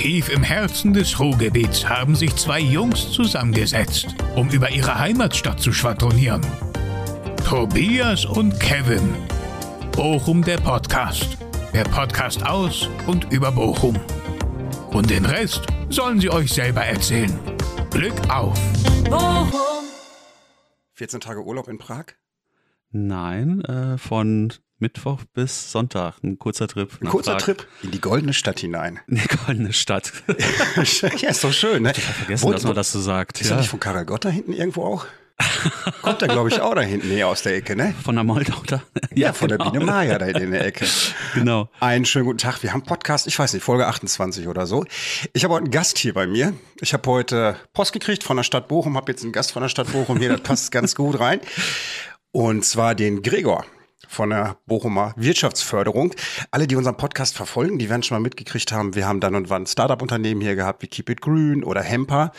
Tief im Herzen des Ruhrgebiets haben sich zwei Jungs zusammengesetzt, um über ihre Heimatstadt zu schwadronieren. Tobias und Kevin. Bochum der Podcast. Der Podcast aus und über Bochum. Und den Rest sollen sie euch selber erzählen. Glück auf! Bochum. 14 Tage Urlaub in Prag? Nein, äh, von Mittwoch bis Sonntag, ein kurzer Trip. Ein kurzer Prag. Trip in die goldene Stadt hinein. In die goldene Stadt. ja, ist doch schön, ne? Ich hab vergessen, wo, dass man das so sagt. Ist ja. nicht von Karel Gott da hinten irgendwo auch? Kommt er, glaube ich, auch da hinten näher aus der Ecke, ne? Von der Moldau da. Ja, ja von genau. der Biene Maya da in der Ecke. Genau. Einen schönen guten Tag. Wir haben Podcast, ich weiß nicht, Folge 28 oder so. Ich habe heute einen Gast hier bei mir. Ich habe heute Post gekriegt von der Stadt Bochum, habe jetzt einen Gast von der Stadt Bochum hier, das passt ganz gut rein. Und zwar den Gregor von der Bochumer Wirtschaftsförderung. Alle, die unseren Podcast verfolgen, die werden schon mal mitgekriegt haben, wir haben dann und wann Startup-Unternehmen hier gehabt, wie Keep It Green oder Hemper.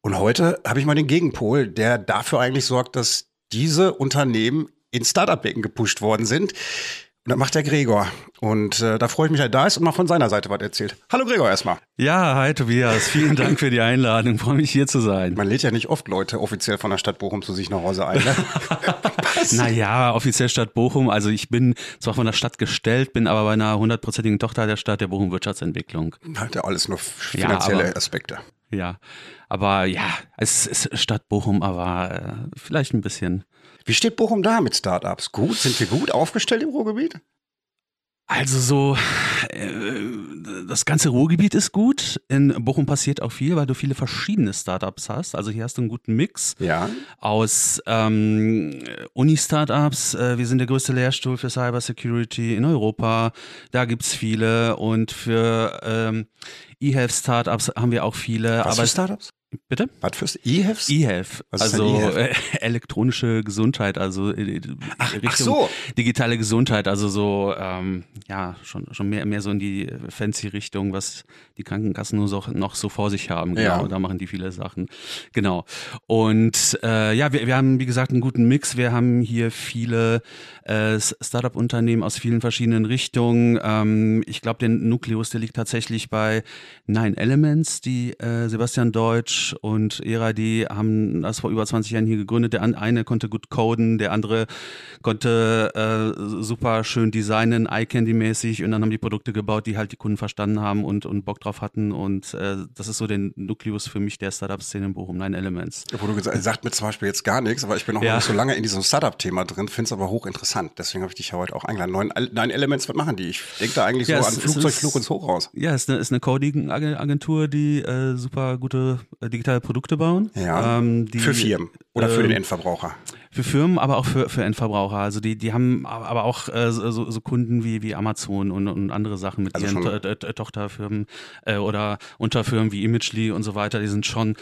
Und heute habe ich mal den Gegenpol, der dafür eigentlich sorgt, dass diese Unternehmen in Startup-Becken gepusht worden sind. Und das macht der Gregor. Und äh, da freue ich mich, dass er da ist und mal von seiner Seite was erzählt. Hallo Gregor erstmal. Ja, hi Tobias. Vielen Dank für die Einladung. freue mich hier zu sein. Man lädt ja nicht oft Leute offiziell von der Stadt Bochum zu sich nach Hause ein. Ne? naja, offiziell Stadt Bochum. Also ich bin zwar von der Stadt gestellt, bin aber bei einer hundertprozentigen Tochter der Stadt der Bochum Wirtschaftsentwicklung. Hat ja alles nur finanzielle ja, aber, Aspekte. Ja, aber ja, es ist Stadt Bochum, aber äh, vielleicht ein bisschen wie steht Bochum da mit Startups? Gut? Sind wir gut aufgestellt im Ruhrgebiet? Also so, äh, das ganze Ruhrgebiet ist gut. In Bochum passiert auch viel, weil du viele verschiedene Startups hast. Also hier hast du einen guten Mix ja. aus ähm, Uni-Startups. Äh, wir sind der größte Lehrstuhl für Cybersecurity in Europa. Da gibt's viele. Und für ähm, E-Health-Startups haben wir auch viele. Was aber für Startups? Bitte? Was fürs E-Health? E-Health. Also e elektronische Gesundheit, also äh, ach, Richtung ach so. digitale Gesundheit, also so ähm, ja schon schon mehr mehr so in die fancy Richtung, was die Krankenkassen nur so, noch so vor sich haben. Genau, ja. da machen die viele Sachen. Genau. Und äh, ja, wir, wir haben wie gesagt einen guten Mix. Wir haben hier viele äh, Startup-Unternehmen aus vielen verschiedenen Richtungen. Ähm, ich glaube, der Nukleus, der liegt tatsächlich bei Nine Elements, die äh, Sebastian Deutsch und Era, die haben das vor über 20 Jahren hier gegründet. Der eine konnte gut coden, der andere konnte äh, super schön designen, Eye-Candy-mäßig und dann haben die Produkte gebaut, die halt die Kunden verstanden haben und, und Bock drauf hatten und äh, das ist so der Nukleus für mich der Startup-Szene in Bochum, Nine Elements. Wo du gesagt sagt mir zum Beispiel jetzt gar nichts, aber ich bin auch ja. noch nicht so lange in diesem Startup-Thema drin, finde es aber hochinteressant. Deswegen habe ich dich ja heute auch eingeladen. Nine Elements, was machen die? Ich denke da eigentlich ja, so an Flugzeugflug ins Hochhaus. Ja, es ist eine, ist eine Coding-Agentur, die äh, super gute äh, digitale Produkte bauen. Ja. Ähm, die, für Firmen oder für den ähm, Endverbraucher. Für Firmen, aber auch für, für Endverbraucher. Also die, die haben aber auch äh, so, so Kunden wie, wie Amazon und, und andere Sachen mit also ihren to to Tochterfirmen äh, oder Unterfirmen wie Imagely und so weiter. Die sind schon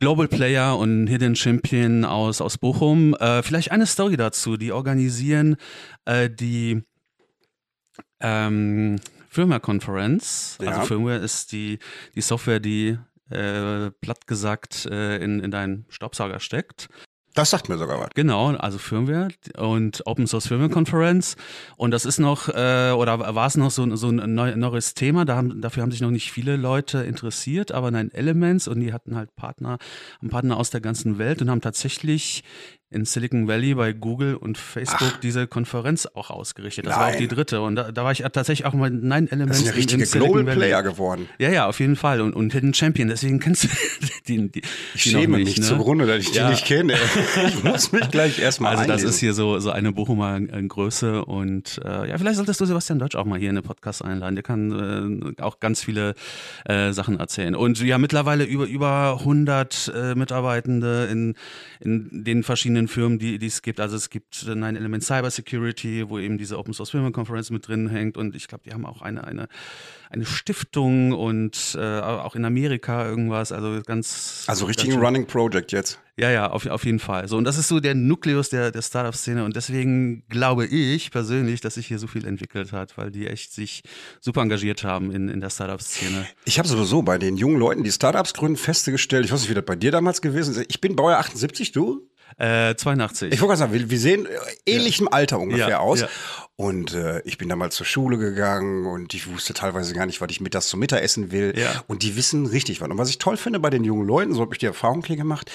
Global Player und Hidden Champion aus, aus Bochum. Äh, vielleicht eine Story dazu. Die organisieren äh, die ähm, Firmware Conference. Also ja. Also Firmware ist die, die Software, die äh, platt gesagt äh, in, in deinen Staubsauger steckt. Das sagt mir sogar was. Genau, also Firmware und Open Source Firmware Conference. Und das ist noch, äh, oder war es noch so, so ein neues Thema. Da haben, dafür haben sich noch nicht viele Leute interessiert, aber nein, Elements und die hatten halt Partner, Partner aus der ganzen Welt und haben tatsächlich in Silicon Valley bei Google und Facebook Ach. diese Konferenz auch ausgerichtet. Das Nein. war auch die dritte. Und da, da war ich tatsächlich auch mal Nine Elements. Das ist ein richtiger Global Player geworden. Ja, ja, auf jeden Fall. Und, und Hidden Champion. Deswegen kennst du die, die Ich die schäme nicht, mich ne? zugrunde, dass ich ja. die nicht kenne. Ich muss mich gleich erstmal Also einlesen. das ist hier so, so eine Bochumer äh, Größe. Und äh, ja, vielleicht solltest du Sebastian Deutsch auch mal hier in den Podcast einladen. Der kann äh, auch ganz viele äh, Sachen erzählen. Und ja, mittlerweile über, über 100 äh, Mitarbeitende in, in den verschiedenen Firmen, die, die es gibt. Also es gibt Nine Element Cyber Security, wo eben diese Open Source Firmen Conference mit drin hängt. Und ich glaube, die haben auch eine, eine, eine Stiftung und äh, auch in Amerika irgendwas. Also ganz. Also richtig ein Running Project jetzt. Ja, ja, auf, auf jeden Fall. So, und das ist so der Nukleus der, der Startup-Szene. Und deswegen glaube ich persönlich, dass sich hier so viel entwickelt hat, weil die echt sich super engagiert haben in, in der Startup-Szene. Ich habe sowieso bei den jungen Leuten, die Startups gründen, festgestellt, ich weiß nicht, wie das bei dir damals gewesen ist. Ich bin Baujahr 78, du? Äh, 82. Ich wollte gerade sagen, wir, wir sehen ähnlichem ja. Alter ungefähr ja, aus. Ja. Und äh, ich bin damals zur Schule gegangen und ich wusste teilweise gar nicht, was ich mittags zum Mittagessen will. Ja. Und die wissen richtig was. Und was ich toll finde bei den jungen Leuten, so habe ich die Erfahrung hier gemacht,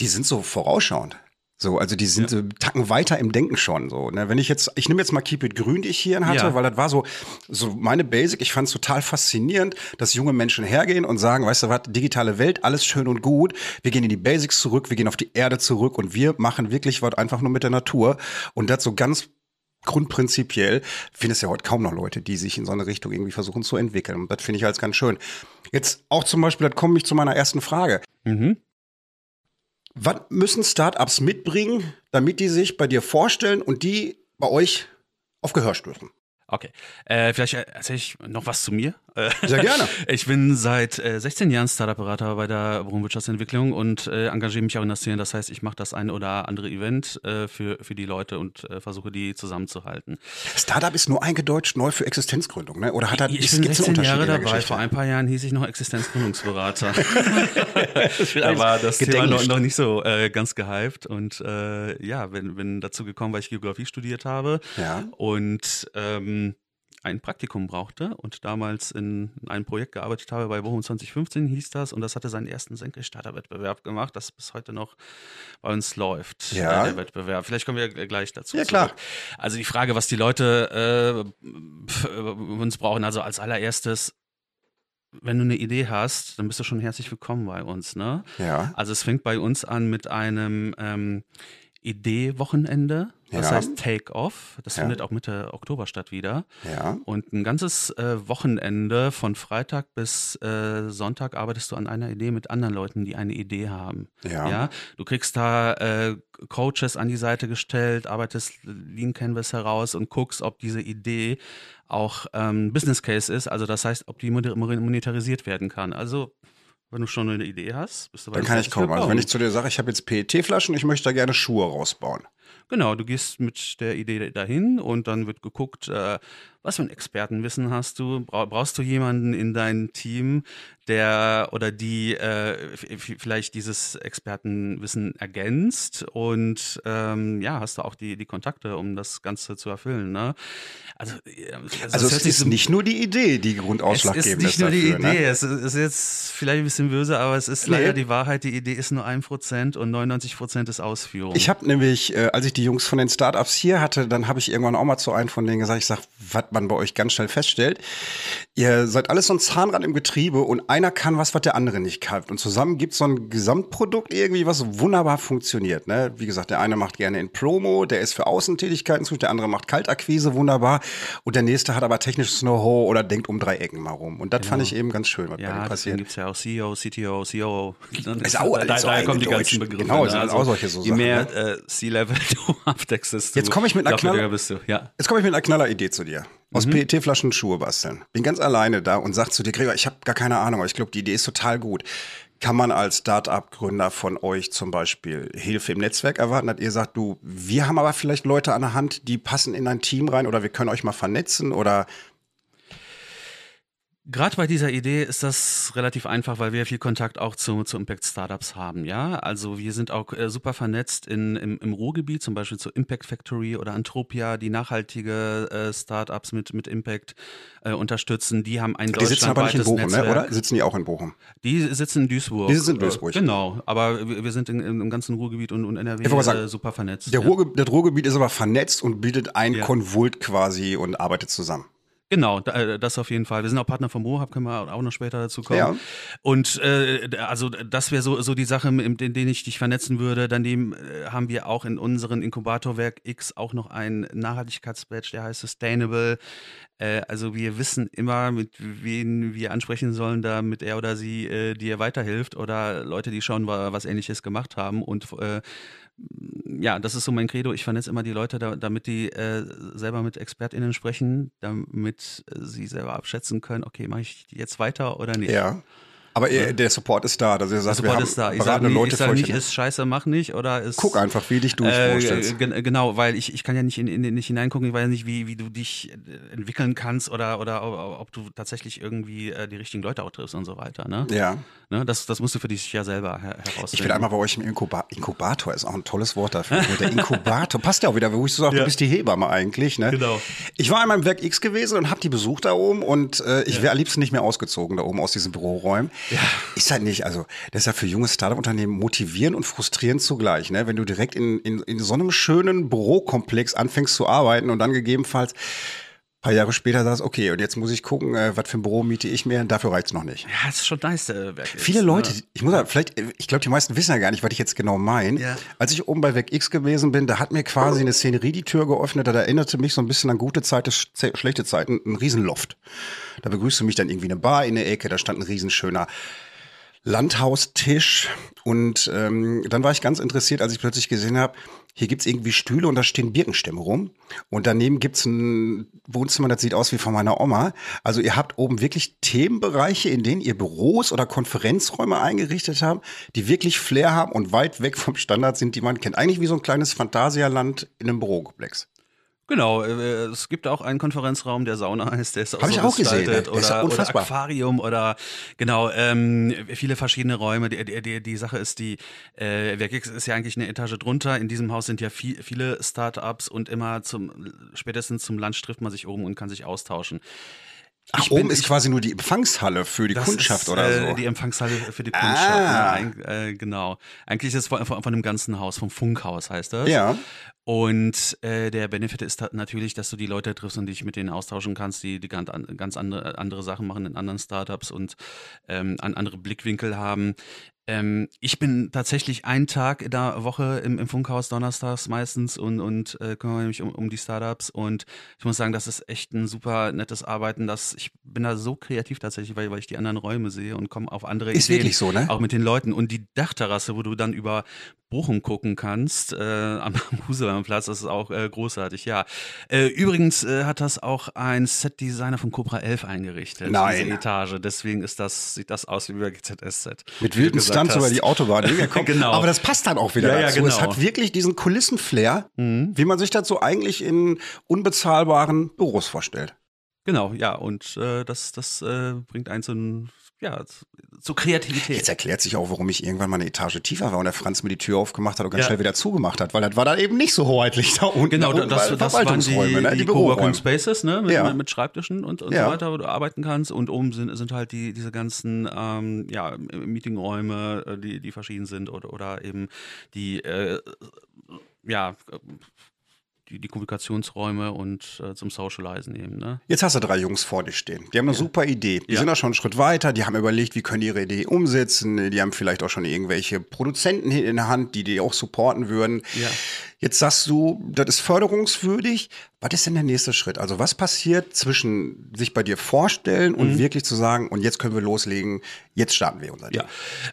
die sind so vorausschauend. So, also die sind ja. Tacken weiter im Denken schon. So, ne? Wenn ich jetzt, ich nehme jetzt mal Keep It Grün, die ich hier hatte, ja. weil das war so, so meine Basic. Ich fand es total faszinierend, dass junge Menschen hergehen und sagen, weißt du was, digitale Welt, alles schön und gut. Wir gehen in die Basics zurück, wir gehen auf die Erde zurück und wir machen wirklich was einfach nur mit der Natur. Und das so ganz grundprinzipiell findest ja heute kaum noch Leute, die sich in so eine Richtung irgendwie versuchen zu entwickeln. Und das finde ich als ganz schön. Jetzt auch zum Beispiel, das komme ich zu meiner ersten Frage. Mhm. Was müssen Startups mitbringen, damit die sich bei dir vorstellen und die bei euch auf Gehör stören? Okay. Äh, vielleicht erzähle ich noch was zu mir. Sehr gerne. ich bin seit äh, 16 Jahren Startup-Berater bei der Wohnwirtschaftsentwicklung und äh, engagiere mich auch in der Szene. Das heißt, ich mache das ein oder andere Event äh, für, für die Leute und äh, versuche, die zusammenzuhalten. Startup ist nur eingedeutscht neu für Existenzgründung, ne? Oder hat er, ich, ich bin 16 Jahre dabei. Vor ein paar Jahren hieß ich noch Existenzgründungsberater. da war das Thema noch, noch, nicht so äh, ganz gehypt und äh, ja, bin, bin dazu gekommen, weil ich Geografie studiert habe ja. und ähm, ein Praktikum brauchte und damals in, in einem Projekt gearbeitet habe, bei Bochum 2015 hieß das, und das hatte seinen ersten Senkrechtstarterwettbewerb gemacht, das bis heute noch bei uns läuft, ja. der Wettbewerb. Vielleicht kommen wir gleich dazu. Ja, klar. Also die Frage, was die Leute äh, uns brauchen, also als allererstes, wenn du eine Idee hast, dann bist du schon herzlich willkommen bei uns. Ne? Ja. Also es fängt bei uns an mit einem ähm, Idee-Wochenende. Das Ja. heißt Take Off. Das Ja. findet auch Mitte Oktober statt wieder. Ja. Und ein ganzes äh, Wochenende von Freitag bis äh, Sonntag arbeitest du an einer Idee mit anderen Leuten, die eine Idee haben. Ja. Du kriegst da äh, Coaches an die Seite gestellt, arbeitest Lean Canvas heraus und guckst, ob diese Idee auch ähm, Business Case ist. Also das heißt, ob die monetarisiert werden kann. Also wenn du schon eine Idee hast, bist du Dann kann ich kommen. Also wenn ich zu dir sage, ich habe jetzt PET-Flaschen, ich möchte da gerne Schuhe rausbauen. Genau, du gehst mit der Idee dahin und dann wird geguckt, äh, was für ein Expertenwissen hast du? Bra brauchst du jemanden in deinem Team, der oder die äh, vielleicht dieses Expertenwissen ergänzt und ähm, ja, hast du auch die, die Kontakte, um das Ganze zu erfüllen. Ne? Also, Also hört es sich ist so- nicht nur die Idee, die es grundausschlaggebend ist nicht nur die dafür, Idee, Ne? es ist- ist jetzt vielleicht ein bisschen böse, aber es ist Nee. leider die Wahrheit, die Idee ist nur ein Prozent und 99 Prozent ist Ausführung. Ich habe nämlich, äh, als ich die Jungs von den Startups hier hatte, dann habe ich irgendwann auch mal zu einem von denen gesagt, ich sag, was man bei euch ganz schnell feststellt, ihr seid alles so ein Zahnrad im Getriebe und einer kann was, was der andere nicht kann. Und zusammen gibt's so ein Gesamtprodukt irgendwie, was wunderbar funktioniert. Ne? Wie gesagt, der eine macht gerne in Promo, der ist für Außentätigkeiten zuständig, der andere macht Kaltakquise wunderbar und der nächste hat aber technisches Know-how oder denkt um drei Ecken mal rum. Und das fand ich eben ganz schön, was bei Ja, dem deswegen passiert. gibt es ja auch CEO, CTO, COO. Ist auch da, so daher kommen die ganzen Begriffe. Genau, ne? sind auch solche so Je Sachen, mehr ne? äh, C-Level du abdeckst, desto Jetzt komme ich mit einer glaubwürdiger Knall- bist du. Ja. Jetzt komme ich mit einer Knalleridee zu dir. Aus PET-Flaschen Schuhe basteln. Bin ganz alleine da und sag zu dir, Gregor, ich habe gar keine Ahnung, aber ich glaube, die Idee ist total gut. Kann man als Start-up-Gründer von euch zum Beispiel Hilfe im Netzwerk erwarten, dass ihr sagt, du, wir haben aber vielleicht Leute an der Hand, die passen in ein Team rein oder wir können euch mal vernetzen oder Gerade bei dieser Idee ist das relativ einfach, weil wir viel Kontakt auch zu, zu Impact Startups haben, ja. Also wir sind auch äh, super vernetzt in, im, im Ruhrgebiet, zum Beispiel zu Impact Factory oder Antropia, die nachhaltige äh, Startups mit, mit Impact äh, unterstützen. Die haben ein die sitzen aber nicht in Bochum, ne? Oder? Sitzen die auch in Bochum? Die sitzen in Duisburg. Die sitzen in Duisburg. Äh, Genau, aber wir wir sind in, im ganzen Ruhrgebiet und, und NRW Ich wollte sagen, äh, super vernetzt. Der ja. Ruhrge das Ruhrgebiet ist aber vernetzt und bildet ein Ja. Konvult quasi und arbeitet zusammen. Genau, äh, das auf jeden Fall. Wir sind auch Partner vom Mohab, können wir auch noch später dazu kommen. Ja. Und äh, also das wäre so, so die Sache, in denen ich dich vernetzen würde. Daneben äh, haben wir auch in unserem Inkubatorwerk X auch noch ein Nachhaltigkeitsbadge, der heißt Sustainable. Äh, also wir wissen immer, mit wen wir ansprechen sollen, damit er oder sie äh, dir weiterhilft oder Leute, die schon wa- was ähnliches gemacht haben und äh, ja, das ist so mein Credo. Ich vernetze immer die Leute, da, damit die äh, selber mit ExpertInnen sprechen, damit sie selber abschätzen können, okay, mache ich jetzt weiter oder nicht. Ja. Aber ja. der Support ist da. Also ihr sagt, der Support ist da. Ich sage nicht, sag nicht, ist scheiße, mach nicht oder ist. Guck einfach, wie dich du äh, vorstellst. Genau, weil ich, ich kann ja nicht in, in, nicht hineingucken, ich weiß ja nicht, wie, wie du dich entwickeln kannst oder, oder ob du tatsächlich irgendwie äh, die richtigen Leute auch triffst und so weiter. Ne? Ja. Ne? Das, das musst du für dich ja selber her herausfinden. Ich will einmal bei euch im Inkuba Inkubator, ist auch ein tolles Wort dafür. der Inkubator passt ja auch wieder, wo ich so sage, ja. du bist die Hebamme eigentlich. Ne? Genau. Ich war einmal im Werk X gewesen und habe die besucht da oben und äh, ich ja. wäre am liebsten nicht mehr ausgezogen da oben aus diesen Büroräumen. Ja. Ist halt nicht, also das ist ja für junge Startup-Unternehmen motivierend und frustrierend zugleich. Ne? Wenn du direkt in, in, in so einem schönen Bürokomplex anfängst zu arbeiten und dann gegebenenfalls paar Jahre später sagst, okay, und jetzt muss ich gucken, äh, was für ein Büro miete ich mir, dafür reicht's noch nicht. Ja, das ist schon nice, der Werk Viele ist, Leute, ne? ich muss sagen, vielleicht, ich glaube, die meisten wissen ja gar nicht, was ich jetzt genau meine. Ja. Als ich oben bei Weg X gewesen bin, da hat mir quasi eine Szenerie die Tür geöffnet, da erinnerte mich so ein bisschen an gute Zeiten, schlechte Zeiten, ein Riesenloft. Da begrüßte mich dann irgendwie eine Bar in der Ecke, da stand ein riesenschöner Landhaustisch und ähm, dann war ich ganz interessiert, als ich plötzlich gesehen habe, hier gibt's irgendwie Stühle und da stehen Birkenstämme rum. Und daneben gibt's ein Wohnzimmer, das sieht aus wie von meiner Oma. Also ihr habt oben wirklich Themenbereiche, in denen ihr Büros oder Konferenzräume eingerichtet habt, die wirklich Flair haben und weit weg vom Standard sind, die man kennt. Eigentlich wie so ein kleines Phantasialand in einem Bürokomplex. Genau, äh, es gibt auch einen Konferenzraum, der Sauna heißt, der ist auch Hab so ich auch gesehen, der oder, ist ja oder Aquarium oder genau, ähm, viele verschiedene Räume. Die, die, die Sache ist, die äh, Werkix ist ja eigentlich eine Etage drunter. In diesem Haus sind ja viel, viele Startups und immer zum spätestens zum Lunch trifft man sich oben und kann sich austauschen. Ach, ich oben bin, ist quasi nur die Empfangshalle für die Kundschaft ist, oder so. Äh, die Empfangshalle für die Kundschaft. Ah. Ja, äh, genau. Eigentlich ist es von, von, von dem ganzen Haus, vom Funkhaus heißt das. Ja. Und äh, der Benefit ist natürlich, dass du die Leute triffst und dich mit denen austauschen kannst, die, die ganz, ganz andere, andere Sachen machen in anderen Startups und ähm, andere Blickwinkel haben. Ähm, ich bin tatsächlich einen Tag in der Woche im, im Funkhaus donnerstags meistens und, und äh, kümmere mich um, um die Startups und ich muss sagen, das ist echt ein super nettes Arbeiten. Das, ich bin da so kreativ tatsächlich, weil, weil ich die anderen Räume sehe und komme auf andere ist Ideen. Ist wirklich so, ne? Auch mit den Leuten. Und die Dachterrasse, wo du dann über Bochum gucken kannst, äh, am Huselmannplatz, das ist auch äh, großartig, ja. Äh, übrigens äh, hat das auch ein Set-Designer von Cobra 11 eingerichtet, Nein. diese Etage. Deswegen ist das, sieht das aus wie über GZS-Set. Mit wilden Stunts über die Autobahn. genau. Aber das passt dann auch wieder ja, dazu. Ja, genau. Es hat wirklich diesen Kulissenflair, mhm. wie man sich das so eigentlich in unbezahlbaren Büros vorstellt. Genau, ja, und äh, das, das äh, bringt einen zu einem ja, zu Kreativität. Jetzt erklärt sich auch, warum ich irgendwann mal eine Etage tiefer war und der Franz mir die Tür aufgemacht hat und ganz ja. schnell wieder zugemacht hat, weil das war dann eben nicht so hoheitlich da unten. Genau, da das, das waren die, ne? die, die Coworking Spaces, ne, mit, ja. mit Schreibtischen und, und ja. so weiter, wo du arbeiten kannst und oben sind, sind halt die, diese ganzen, ähm, ja, Meetingräume, äh, die, die verschieden sind oder, oder eben die, äh, ja, die, die Kommunikationsräume und äh, zum Socializen eben. Ne? Jetzt hast du drei Jungs vor dir stehen. Die haben eine ja. super Idee. Die ja. sind da schon einen Schritt weiter. Die haben überlegt, wie können die ihre Idee umsetzen. Die haben vielleicht auch schon irgendwelche Produzenten in der Hand, die die auch supporten würden. Ja. Jetzt sagst du, das ist förderungswürdig. Was ist denn der nächste Schritt? Also was passiert zwischen sich bei dir vorstellen und mhm. wirklich zu sagen, und jetzt können wir loslegen, jetzt starten wir unser Ding? Ja.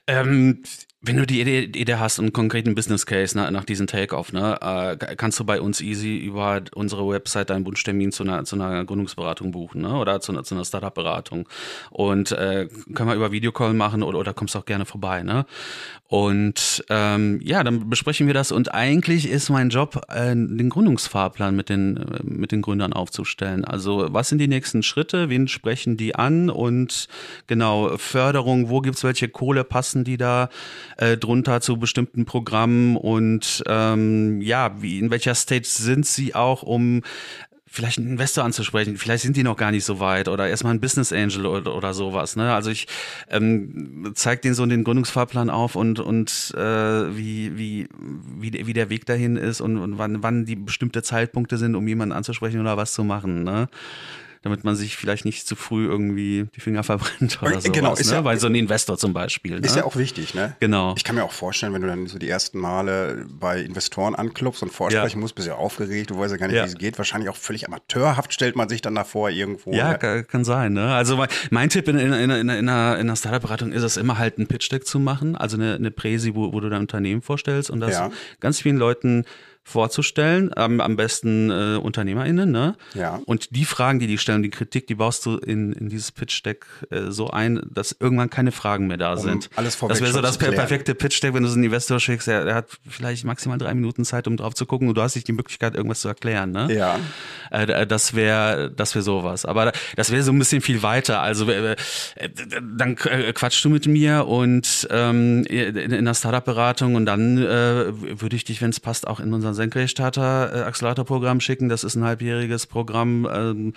Ähm, wenn du die Idee, Idee hast, einen konkreten Business Case nach, nach diesem Take-Off, ne, äh, kannst du bei uns easy über unsere Website deinen Wunschtermin zu einer, zu einer Gründungsberatung buchen ne, oder zu einer, zu einer Startup-Beratung. Und äh, können wir über Videocall machen oder, oder kommst auch gerne vorbei. Ne? Und ähm, ja, dann besprechen wir das. Und eigentlich ist mein Job, äh, den Gründungsfahrplan mit den, äh, mit den Gründern aufzustellen. Also was sind die nächsten Schritte, wen sprechen die an und genau, Förderung, wo gibt's welche Kohle, passen die da? Äh, drunter zu bestimmten Programmen und ähm, ja, wie in welcher Stage sind sie auch, um vielleicht einen Investor anzusprechen, vielleicht sind die noch gar nicht so weit oder erstmal ein Business Angel oder, oder sowas. Ne? Also ich ähm, zeige denen so den Gründungsfahrplan auf und, und äh, wie, wie, wie, wie der Weg dahin ist und, und wann, wann die bestimmte Zeitpunkte sind, um jemanden anzusprechen oder was zu machen. Ne? Damit man sich vielleicht nicht zu früh irgendwie die Finger verbrennt oder so. Genau, ist ne? ja, Weil so ein Investor zum Beispiel. Ne? Ist ja auch wichtig, ne? Genau. Ich kann mir auch vorstellen, wenn du dann so die ersten Male bei Investoren anklopfst und vorsprechen ja. musst, bist du ja aufgeregt, du weißt ja gar nicht, ja. wie es geht. Wahrscheinlich auch völlig amateurhaft stellt man sich dann davor irgendwo. Ja, ne? kann sein, ne? Also mein Tipp in, in, in, in, in einer, in einer Startup-Beratung ist es immer halt ein Pitch-Deck zu machen, also eine, eine Präsi, wo, wo du dein Unternehmen vorstellst und das ja. ganz vielen Leuten vorzustellen, ähm, am besten äh, UnternehmerInnen, ne? Ja. Und die Fragen, die die stellen, die Kritik, die baust du in, in dieses Pitch-Deck äh, so ein, dass irgendwann keine Fragen mehr da Um sind. alles vorweg das wäre so das klären. perfekte Pitch-Deck, wenn du so einen Investor schickst, der, der hat vielleicht maximal drei Minuten Zeit, um drauf zu gucken und du hast nicht die Möglichkeit, irgendwas zu erklären, ne? Ja. Äh, das wäre das wäre sowas. Aber das wäre so ein bisschen viel weiter. Also äh, dann äh, quatschst du mit mir und ähm, in, in der Startup-Beratung und dann äh, würde ich dich, wenn es passt, auch in unser Senkrechtstarter äh, Accelerator-Programm schicken. Das ist ein halbjähriges Programm, ähm,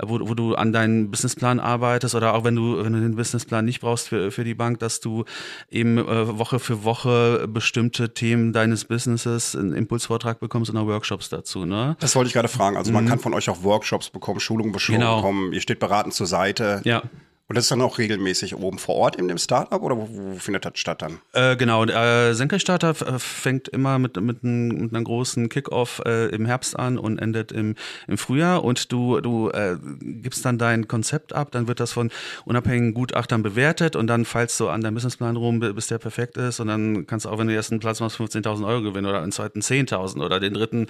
wo, wo du an deinen Businessplan arbeitest oder auch wenn du wenn du den Businessplan nicht brauchst für für die Bank, dass du eben äh, Woche für Woche bestimmte Themen deines Businesses einen Impulsvortrag bekommst und auch Workshops dazu. Ne? Das wollte ich gerade fragen. Also man kann von euch auch Workshops bekommen, Schulungen Genau. bekommen. Ihr steht beratend zur Seite. Ja. Und das ist dann auch regelmäßig oben vor Ort in dem Startup oder wo, wo findet das statt dann? Äh, genau, äh, Senkrechtstarter f- äh, fängt immer mit, mit, n, mit einer großen Kickoff äh, im Herbst an und endet im, im Frühjahr und du, du äh, gibst dann dein Konzept ab, dann wird das von unabhängigen Gutachtern bewertet und dann fallst du an deinem Businessplan rum, bi- bis der perfekt ist und dann kannst du auch, wenn du den ersten Platz machst, 15.000 Euro gewinnen oder den zweiten 10.000 oder den dritten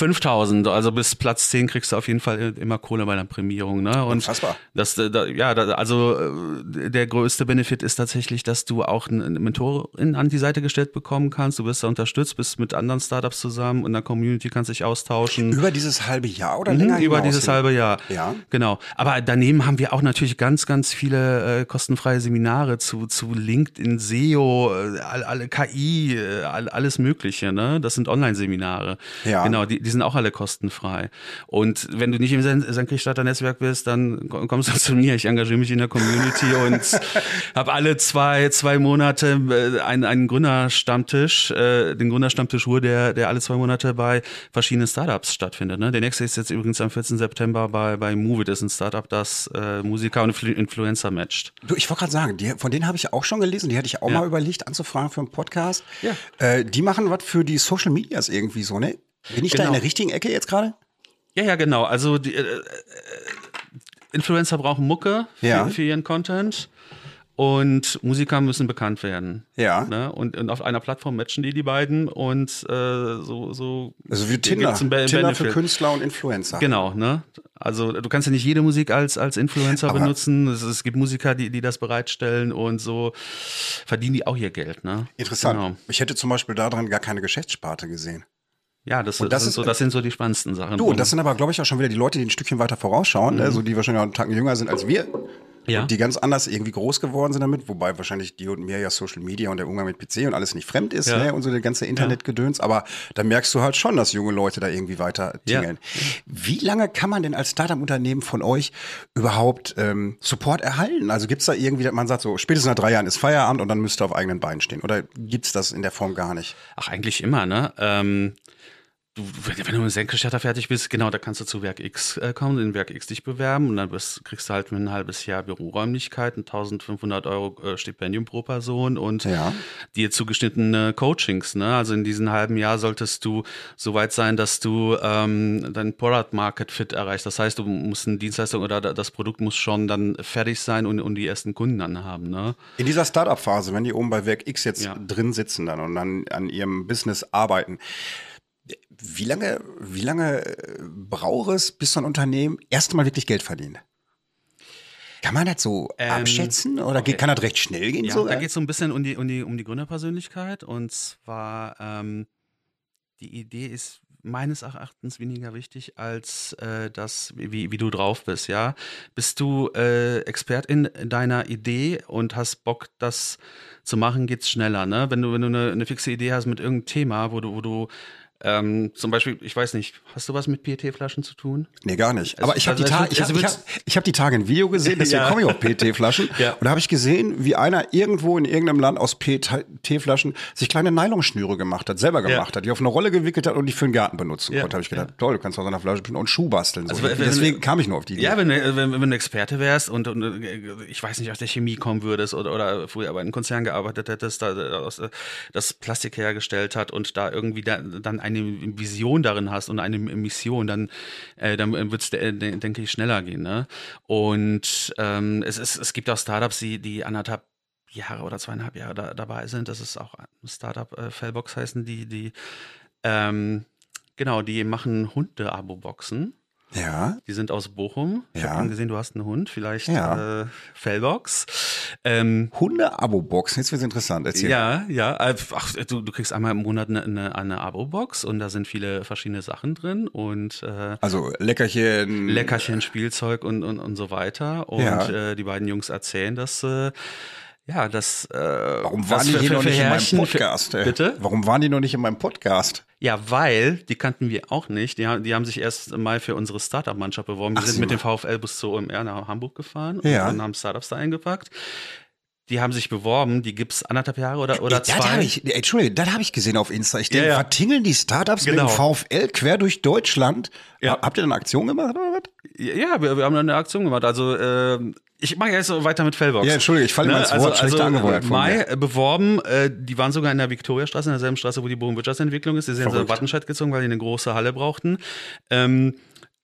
5000, also bis Platz 10 kriegst du auf jeden Fall immer Kohle bei der Prämierung, ne? Und Unfassbar. das, äh, da, ja, da, also äh, der größte Benefit ist tatsächlich, dass du auch eine Mentorin an die Seite gestellt bekommen kannst. Du wirst da unterstützt, bist mit anderen Startups zusammen in der Community, kannst dich austauschen. Über dieses halbe Jahr oder Mhm, länger über hinaus dieses hin? halbe Jahr. Ja. Genau. Aber daneben haben wir auch natürlich ganz, ganz viele äh, kostenfreie Seminare zu, zu LinkedIn, SEO, äh, all- alle KI, äh, all, alles Mögliche. Ne? Das sind Online-Seminare. Ja. Genau, die, die sind auch alle kostenfrei. Und wenn du nicht im Sen- Senkrechtstarter Netzwerk bist, dann komm- kommst du zu mir. Ich engagiere mich in der Community und habe alle zwei, zwei Monate äh, einen, einen Gründerstammtisch, äh, den Gründerstammtisch Ruhr, der, der alle zwei Monate bei verschiedenen Startups stattfindet. Ne? Der nächste ist jetzt übrigens am 14. September bei, bei Move It. Das ist ein Startup, das äh, Musiker und Influ- Influencer matcht. Du, ich wollte gerade sagen, die, von denen habe ich auch schon gelesen, die hatte ich auch Ja. mal überlegt anzufragen für einen Podcast. Ja. Äh, die machen was für die Social Medias irgendwie so, ne? Bin ich da in Genau. der richtigen Ecke jetzt gerade? Ja, ja, genau. Also die, äh, äh, Influencer brauchen Mucke für, Ja. für ihren Content und Musiker müssen bekannt werden. Ja. Ne? Und, und auf einer Plattform matchen die die beiden und äh, so, so Also wie Tinder. Tinder für Benefit. Künstler und Influencer. Genau, ne? Also du kannst ja nicht jede Musik als, als Influencer Aber- benutzen. Es, es gibt Musiker, die, die das bereitstellen und so verdienen die auch ihr Geld, ne? Interessant. Genau. Ich hätte zum Beispiel daran gar keine Geschäftssparte gesehen. Ja, das, das das, sind ist- so, das sind so die spannendsten Sachen. Du, und das sind aber, glaube ich, auch schon wieder die Leute, die ein Stückchen weiter vorausschauen, Mhm. also die wahrscheinlich auch einen Tacken jünger sind als wir. Ja. Die ganz anders irgendwie groß geworden sind damit, wobei wahrscheinlich die und mir ja Social Media und der Umgang mit PC und alles nicht fremd ist, Ja. ne? Und so der ganze Internetgedöns. Aber da merkst du halt schon, dass junge Leute da irgendwie weiter Ja. tingeln. Wie lange kann man denn als Startup-Unternehmen von euch überhaupt ähm, Support erhalten? Also gibt's da irgendwie, dass man sagt, so spätestens nach drei Jahren ist Feierabend und dann müsst ihr auf eigenen Beinen stehen? Oder gibt's das in der Form gar nicht? Ach, eigentlich immer, ne? Ähm, du, wenn du mit Senkrechtstarter fertig bist, genau, da kannst du zu Werk X äh, kommen, in Werk X dich bewerben und dann bist, kriegst du halt ein halbes Jahr Büroräumlichkeiten, 1500 Euro äh, Stipendium pro Person und Ja. dir zugeschnittene Coachings, ne? Also in diesem halben Jahr solltest du so weit sein, dass du ähm, dein Product Market Fit erreichst. Das heißt, du musst eine Dienstleistung oder da- das Produkt muss schon dann fertig sein und, und die ersten Kunden dann haben, ne? In dieser Startup-Phase, wenn die oben bei Werk X jetzt Ja. drin sitzen dann und dann an ihrem Business arbeiten, wie lange, wie lange äh, braucht es, bis so ein Unternehmen erstmal wirklich Geld verdient? Kann man das so Ähm, abschätzen oder geht, kann das recht schnell gehen? Ja, so? da geht es so ein bisschen um die, um die, um die Gründerpersönlichkeit. Und zwar, ähm, die Idee ist meines Erachtens weniger wichtig als äh, das, wie, wie du drauf bist, ja. Bist du äh, Expert in deiner Idee und hast Bock, das zu machen, geht's schneller, ne? Wenn du, wenn du eine, eine fixe Idee hast mit irgendeinem Thema, wo du, wo du ähm, zum Beispiel, ich weiß nicht, hast du was mit PET-Flaschen zu tun? Nee, gar nicht. Also- Aber ich habe die, also Ta es ich hab, ich hab, ich hab die Tage ein Video gesehen, deswegen Ja. komme ich auf PET-Flaschen. Ja. Und da habe ich gesehen, wie einer irgendwo in irgendeinem Land aus PET-Flaschen sich kleine Nylonschnüre gemacht hat, selber gemacht hat, die auf eine Rolle gewickelt hat und die für den Garten benutzen Ja. konnte. habe ich gedacht, toll, du kannst aus einer Flasche und Schuh basteln. So. Also, wenn- deswegen kam ich nur auf die Idee. Ja, wenn, du- wenn, wenn du Experte wärst und, und äh, ich weiß nicht, aus der Chemie kommen würdest oder, oder früher bei einem Konzern gearbeitet hättest, da, da, aus, äh, das Plastik hergestellt hat und da irgendwie da, dann eine Vision darin hast und eine Mission, dann, äh, dann wird es, äh, de- denke ich, schneller gehen. Ne? Und ähm, es, es, es gibt auch Startups, die, die anderthalb Jahre oder zweieinhalb Jahre da, dabei sind. Das ist auch ein Startup, äh, Fellbox heißen die, die Ähm, genau, die machen Hunde-Abo-Boxen. Ja. Die sind aus Bochum. Ich Ja. habe gesehen, du hast einen Hund, vielleicht Ja. äh, Fellbox. Ähm, Hunde-Abo-Box, jetzt wird's interessant. Erzähl. ja, ja. äh, Ach, du, du kriegst einmal im Monat eine, eine, eine Abo-Box und da sind viele verschiedene Sachen drin und äh, Also Leckerchen. Leckerchen, Spielzeug und, und, und so weiter. Und Ja. äh, die beiden Jungs erzählen, dass äh, ja, das äh, Warum waren die für- für- noch für nicht in meinem für- Podcast? ey? Bitte? Warum waren die noch nicht in meinem Podcast? Ja, weil die kannten wir auch nicht. Die, haben- die haben sich erst mal für unsere Startup-Mannschaft beworben. Die Ach, sind mit mal. dem VfL-Bus zur OMR nach Hamburg gefahren Ja. und haben Startups da eingepackt. Die haben sich beworben, die gibt's anderthalb Jahre oder, oder Das zwei. habe ich, Entschuldige, das habe ich gesehen auf Insta. Ich denke, Ja, ja. vertingeln die Startups Genau. mit dem VfL quer durch Deutschland? Ja. Habt ihr eine Aktion gemacht oder was? Ja, wir, wir haben eine Aktion gemacht. Also ähm, ich mache jetzt so weiter mit Fellbox. Ja, Entschuldige, ich falle immer ins Wort, schlechte Angewohnheit von Mai mir. äh, beworben, äh, die waren sogar in der Viktoriastraße, in derselben Straße, wo die Bochum Wirtschaftsentwicklung ist. Die sind so Verrückt. Wattenscheid gezogen, weil die eine große Halle brauchten. Ähm,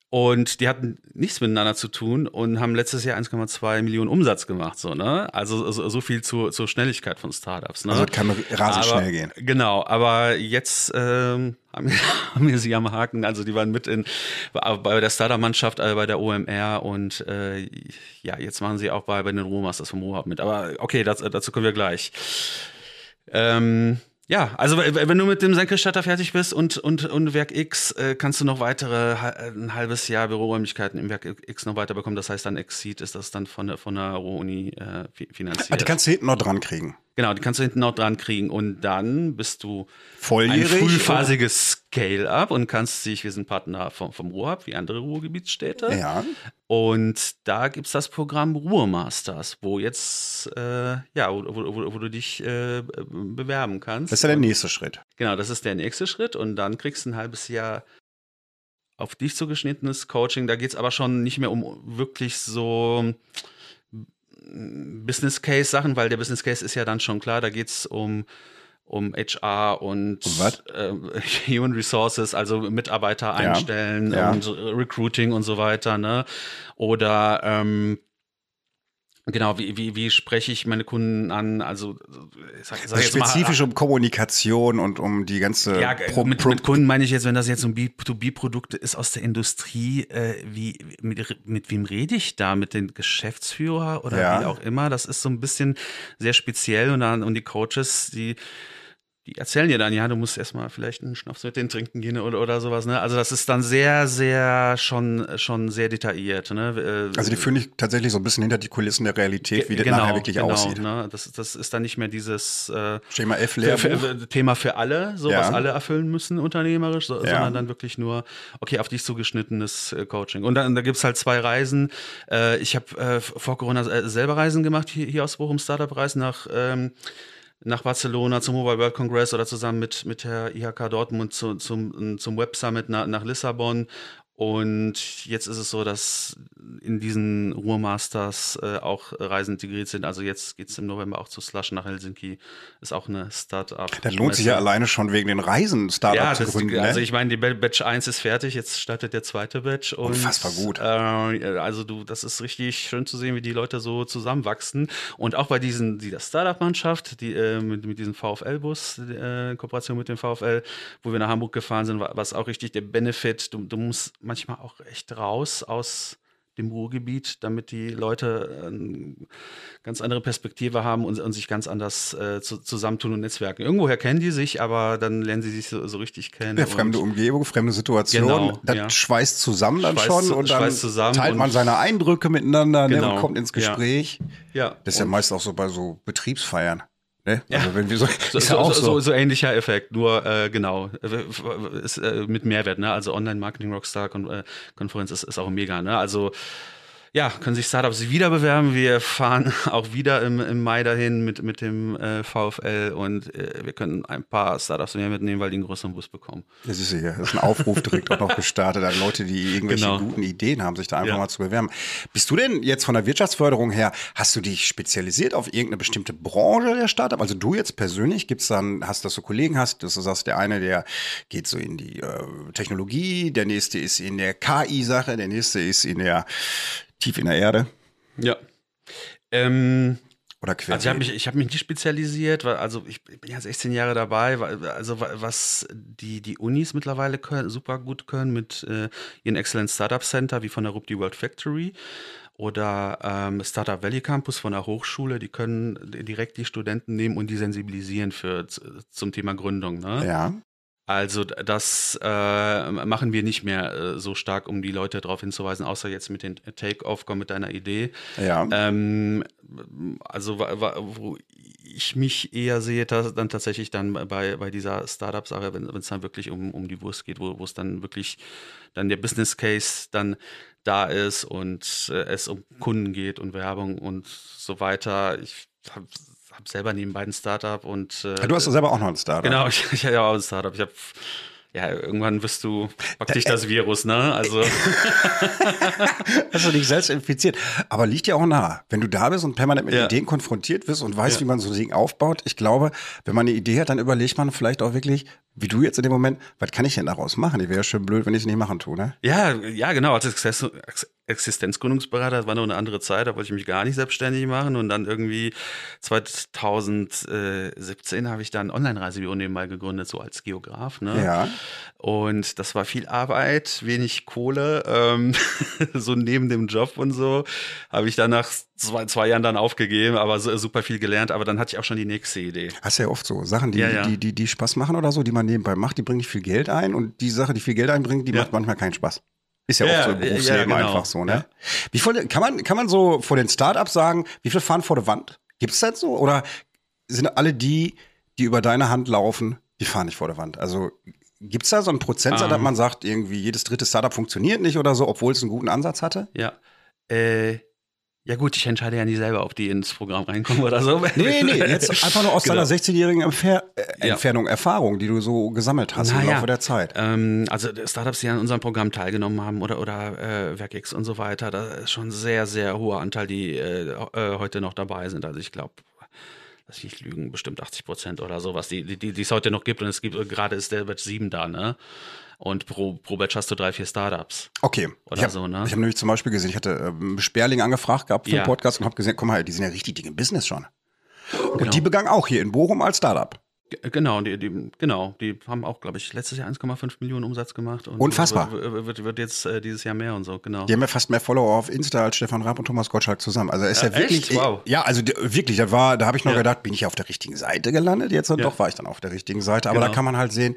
und die hatten nichts miteinander zu tun und haben letztes Jahr 1,2 Millionen Umsatz gemacht, so, ne? Also so, so viel zur, zur Schnelligkeit von Startups. Ne? Also kann rasend aber, schnell gehen. Genau, aber jetzt ähm, haben, wir, haben wir sie am Haken. Also die waren mit in bei der Startup-Mannschaft, äh, bei der OMR und äh, ja, jetzt machen sie auch bei, bei den Ruhrmasters vom Ruhrhub mit. Aber okay, das, dazu kommen wir gleich. Ähm, ja, also wenn du mit dem Senkrechtstarter fertig bist und, und, und Werk X, äh, kannst du noch weitere ha- ein halbes Jahr Büroräumlichkeiten im Werk X noch weiter bekommen. Das heißt dann Exceed ist das dann von der, von der Ruhr-Uni äh, fi- finanziert. Ah, die kannst du hinten noch dran kriegen. Genau, die kannst du hinten noch dran kriegen und dann bist du ein Volljährig. frühphasiges Scale-up und kannst dich, wir sind Partner vom, vom Ruhrhub, wie andere Ruhrgebietsstädte. Ja. Und da gibt's das Programm Ruhrmasters, wo jetzt, äh, ja, wo, wo, wo, du dich äh, bewerben kannst. Das ist ja der nächste Schritt. Genau, das ist der nächste Schritt und dann kriegst du ein halbes Jahr auf dich zugeschnittenes Coaching. Da geht's aber schon nicht mehr um wirklich so Business Case Sachen, weil der Business Case ist ja dann schon klar, da geht's um um HR und Um äh, Human Resources, also Mitarbeiter einstellen ja. und Recruiting und so weiter, ne? Oder ähm, genau, wie, wie, wie spreche ich meine Kunden an? Also ich sag, sag Also jetzt mal, spezifisch um Kommunikation und um die ganze ja, Pro- mit, Pro- mit Kunden meine ich jetzt, wenn das jetzt so ein B2B-Produkt ist aus der Industrie, äh, wie, mit, mit wem rede ich da? Mit den Geschäftsführer oder Ja. wie auch immer? Das ist so ein bisschen sehr speziell und dann, und die Coaches, die, die erzählen dir dann, ja, du musst erstmal vielleicht einen Schnaps mit denen trinken gehen oder, oder sowas, ne? Also das ist dann sehr, sehr, schon, schon sehr detailliert, ne? Äh, Also die führen dich tatsächlich so ein bisschen hinter die Kulissen der Realität, wie das genau, nachher wirklich genau, aussieht. Ne? Das, das ist dann nicht mehr dieses äh, Schema F für, für, Thema für alle, so Ja. was alle erfüllen müssen unternehmerisch, so, Ja. sondern dann wirklich nur, okay, auf dich zugeschnittenes äh, Coaching. Und dann da gibt's halt zwei Reisen. Äh, ich habe äh, vor Corona äh, selber Reisen gemacht, hier, hier aus Bochum, Startup-Reisen nach, ähm, nach Barcelona zum Mobile World Congress oder zusammen mit, mit der IHK Dortmund zu, zum, zum Web Summit nach, nach Lissabon. Und jetzt ist es so, dass in diesen Ruhrmasters äh, auch Reisen integriert sind. Also jetzt geht's im November auch zu Slush nach Helsinki. Ist auch eine Start-up. Das lohnt sich ja alleine schon wegen den Reisen, Startup Ja, zu gründen. also ne? ich meine, die Ba- Batch 1 ist fertig, jetzt startet der zweite Batch. Und, Unfassbar gut. Äh, also du, das ist richtig schön zu sehen, wie die Leute so zusammenwachsen. Und auch bei diesen, die das Startup-Mannschaft, die äh, mit, mit diesem VfL-Bus, äh, Kooperation mit dem VfL, wo wir nach Hamburg gefahren sind, war was auch richtig der Benefit. Du, du musst manchmal auch echt raus aus dem Ruhrgebiet, damit die Leute eine ganz andere Perspektive haben und, und sich ganz anders äh, zu, zusammentun und netzwerken. Irgendwoher kennen die sich, aber dann lernen sie sich so, so richtig kennen. Ja, fremde Umgebung, fremde Situation, Genau, das ja. schweißt zusammen dann Schweißt schon zu- und dann teilt man seine Eindrücke miteinander ne, Genau, und kommt ins ja. Gespräch. ja, Das ist ja meist auch so bei so Betriebsfeiern. Ne? Also wenn wir so, so, ist ja so, auch so, so. ähnlicher Effekt, nur äh, genau, äh, ist, äh, mit Mehrwert, ne? Also Online-Marketing-Rockstar-Konferenz ist, ist auch mega, ne? Also ja, können sich Startups wieder bewerben. Wir fahren auch wieder im, im Mai dahin mit, mit dem äh, VfL und äh, wir können ein paar Startups mehr mitnehmen, weil die einen größeren Bus bekommen. Das ist ja, das ist ein Aufruf direkt auch noch gestartet an Leute, die irgendwelche Genau. guten Ideen haben, sich da einfach Ja. mal zu bewerben. Bist du denn jetzt von der Wirtschaftsförderung her, hast du dich spezialisiert auf irgendeine bestimmte Branche der Startup? Also du jetzt persönlich, gibt's dann, hast, dass du Kollegen hast, dass du sagst, der eine, der geht so in die äh, Technologie, der nächste ist in der KI-Sache, der nächste ist in der tief in der Erde. Ja. Ähm, Oder quer? Also ich habe mich, ich hab mich nicht spezialisiert, weil also ich bin jetzt 16 Jahre dabei, also was die, die Unis mittlerweile können, super gut können mit äh, ihren Excellent Startup Center, wie von der Rupti World Factory oder ähm, Startup Valley Campus von der Hochschule, die können direkt die Studenten nehmen und die sensibilisieren für zum Thema Gründung. Ne? Ja. Also das äh, machen wir nicht mehr äh, so stark, um die Leute darauf hinzuweisen, außer jetzt mit den Take-Off, komm mit deiner Idee. Ja. Ähm, also wo ich mich eher sehe, dann tatsächlich dann bei, bei dieser Startup-Sache, wenn es dann wirklich um, um die Wurst geht, wo es dann wirklich dann der Business Case dann da ist und äh, es um Kunden geht und Werbung und so weiter. Ich habe habe selber nebenbei ein Startup und. Äh, ja, du hast ja selber auch noch ein Startup. Genau, ich, ich habe ja auch ein Startup. Ich habe ja, irgendwann wirst du, packt dich das Virus, ne? Also. Hast du dich selbst infiziert. Aber liegt ja auch nah. Wenn du da bist und permanent mit ja. Ideen konfrontiert wirst und weißt, ja. wie man so ein Ding aufbaut, ich glaube, wenn man eine Idee hat, dann überlegt man vielleicht auch wirklich, wie du jetzt in dem Moment, was kann ich denn daraus machen? Ich wäre ja schön blöd, wenn ich es nicht machen tue, ne? Ja, ja, genau. Als Existenzgründungsberater, das war noch eine andere Zeit, da wollte ich mich gar nicht selbstständig machen und dann irgendwie 2017 habe ich dann Online-Reisebüro nebenbei gegründet, so als Geograf, ne? Ja. Und das war viel Arbeit, wenig Kohle, ähm, so neben dem Job und so, habe ich dann nach zwei, zwei Jahren dann aufgegeben, aber super viel gelernt, aber dann hatte ich auch schon die nächste Idee. Hast ja oft so Sachen, die, ja, ja. Die, die, die Spaß machen oder so, die man nebenbei macht, die bringen nicht viel Geld ein und die Sache, die viel Geld einbringt, die ja. macht manchmal keinen Spaß. Ist ja, ja oft so im Berufsleben genau. einfach so, ne? Wie voll, kann man, kann man so vor den Startups sagen, wie viel fahren vor der Wand? Gibt es das so? Oder sind alle die, die über deine Hand laufen, die fahren nicht vor der Wand? Also gibt es da so einen Prozentsatz, um. dass ähm. man sagt, irgendwie jedes dritte Startup funktioniert nicht oder so, obwohl es einen guten Ansatz hatte? Ja. Äh, ja gut, ich entscheide ja nicht selber, ob die ins Programm reinkommen oder so. Nee, nee, jetzt einfach nur aus genau. deiner 16-jährigen Entfer äh, Entfernung, ja. Erfahrung, die du so gesammelt hast Na im Laufe der Zeit. Ähm, also Startups, die an unserem Programm teilgenommen haben oder, oder äh, WerkX und so weiter, da ist schon ein sehr, sehr hoher Anteil, die äh, äh heute noch dabei sind. Also ich glaube, lass ich lügen, bestimmt 80 Prozent oder sowas, die, die, die es heute noch gibt. Und es gibt, gerade ist der Batch 7 da, ne? Und pro, pro Batch hast du drei, vier Startups. Okay. Oder ich hab, so, ne? Ich habe nämlich zum Beispiel gesehen, ich hatte ähm, Sperling angefragt gehabt für ja. den Podcast und habe gesehen, komm mal, die sind ja richtig dicke im Business schon. Und genau. die begangen auch hier in Bochum als Startup. Genau, die, die, genau, die haben auch, glaube ich, letztes Jahr 1,5 Millionen Umsatz gemacht. Und Unfassbar. Wird, wird, wird jetzt äh, dieses Jahr mehr und so, genau. Die haben ja fast mehr Follower auf Insta als Stefan Raab und Thomas Gottschalk zusammen. Also ist ja, ja wirklich. Echt? Wow. Ja, also wirklich, da war, da habe ich noch ja. gedacht, bin ich auf der richtigen Seite gelandet? Jetzt und ja. doch war ich dann auf der richtigen Seite. Aber genau. da kann man halt sehen,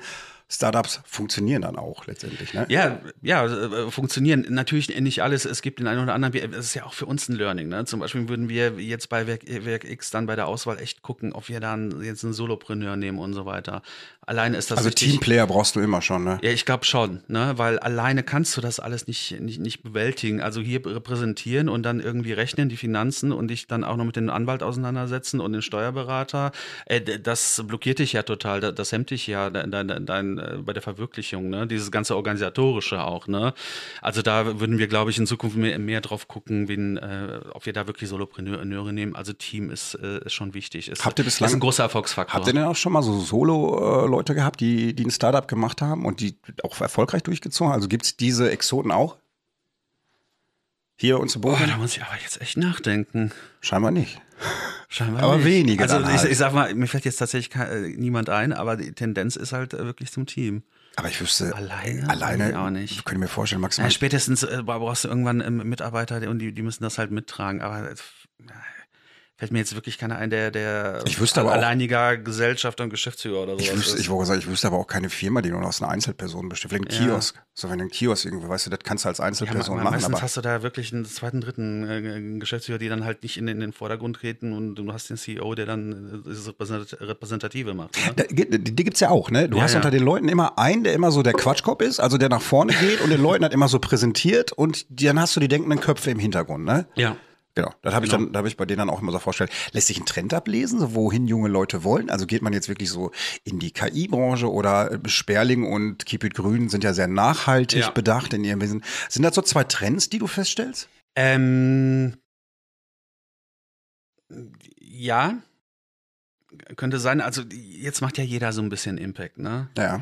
Startups funktionieren dann auch letztendlich. Ne? Ja, ja, äh, funktionieren natürlich nicht alles. Es gibt den einen oder anderen, es ist ja auch für uns ein Learning. Ne? Zum Beispiel würden wir jetzt bei Werk, Werk X dann bei der Auswahl echt gucken, ob wir dann jetzt einen Solopreneur nehmen und so weiter. Alleine ist das. Also wichtig. Teamplayer brauchst du immer schon, ne? Ja, ich glaube schon, ne? Weil alleine kannst du das alles nicht, nicht, nicht bewältigen. Also hier repräsentieren und dann irgendwie rechnen, die Finanzen und dich dann auch noch mit dem Anwalt auseinandersetzen und den Steuerberater. Äh, das blockiert dich ja total, das hemmt dich ja dein, dein, dein, äh, bei der Verwirklichung, ne? Dieses ganze Organisatorische auch, ne? Also da würden wir, glaube ich, in Zukunft mehr, mehr drauf gucken, wen, äh, ob wir da wirklich Solopreneure nehmen. Also Team ist, äh, ist schon wichtig. Ist, habt ihr bislang, ist ein großer Erfolgsfaktor. Habt ihr denn auch schon mal so Solo-Leute Leute gehabt, die, die ein Startup gemacht haben und die auch erfolgreich durchgezogen haben? Also gibt es diese Exoten auch? Hier und zu Bochum? Oh, da muss ich aber jetzt echt nachdenken. Scheinbar nicht. Scheinbar aber nicht. wenige. Also halt. ich, ich, sag mal, mir fällt jetzt tatsächlich kein, niemand ein, aber die Tendenz ist halt äh, wirklich zum Team. Aber ich wüsste, alleine, alleine auch nicht. Ich könnte mir vorstellen, maximal. Ja, spätestens äh, brauchst du irgendwann ähm, Mitarbeiter und die, die müssen das halt mittragen. Aber äh, fällt mir jetzt wirklich keiner ein, der, der ich wüsste aber alleiniger auch, Gesellschafter und Geschäftsführer oder so. Ich wüsste, ich wollte sagen, ich wüsste aber auch keine Firma, die nur aus einer Einzelperson besteht. Vielleicht ein ja. Kiosk. So, wenn du ein Kiosk irgendwie, weißt du, das kannst du als Einzelperson ja, machen. Meistens aber hast du da wirklich einen zweiten, dritten äh, Geschäftsführer, die dann halt nicht in, in, den Vordergrund treten und du hast den CEO, der dann das Repräsentative macht. Ne? Da, die, die gibt's ja auch, ne? Du ja, hast unter den Leuten immer einen, der immer so der Quatschkopf ist, also der nach vorne geht und den Leuten halt immer so präsentiert und dann hast du die denkenden Köpfe im Hintergrund, ne? Ja. Genau, das habe genau. ich dann, da habe ich bei denen dann auch immer so vorgestellt. Lässt sich ein Trend ablesen, so wohin junge Leute wollen? Also geht man jetzt wirklich so in die KI-Branche oder äh, Sperling und Keep It Grün sind ja sehr nachhaltig ja. bedacht in ihrem Wesen. Sind das so zwei Trends, die du feststellst? Ähm, ja, könnte sein. Also jetzt macht ja jeder so ein bisschen Impact, ne? Ja.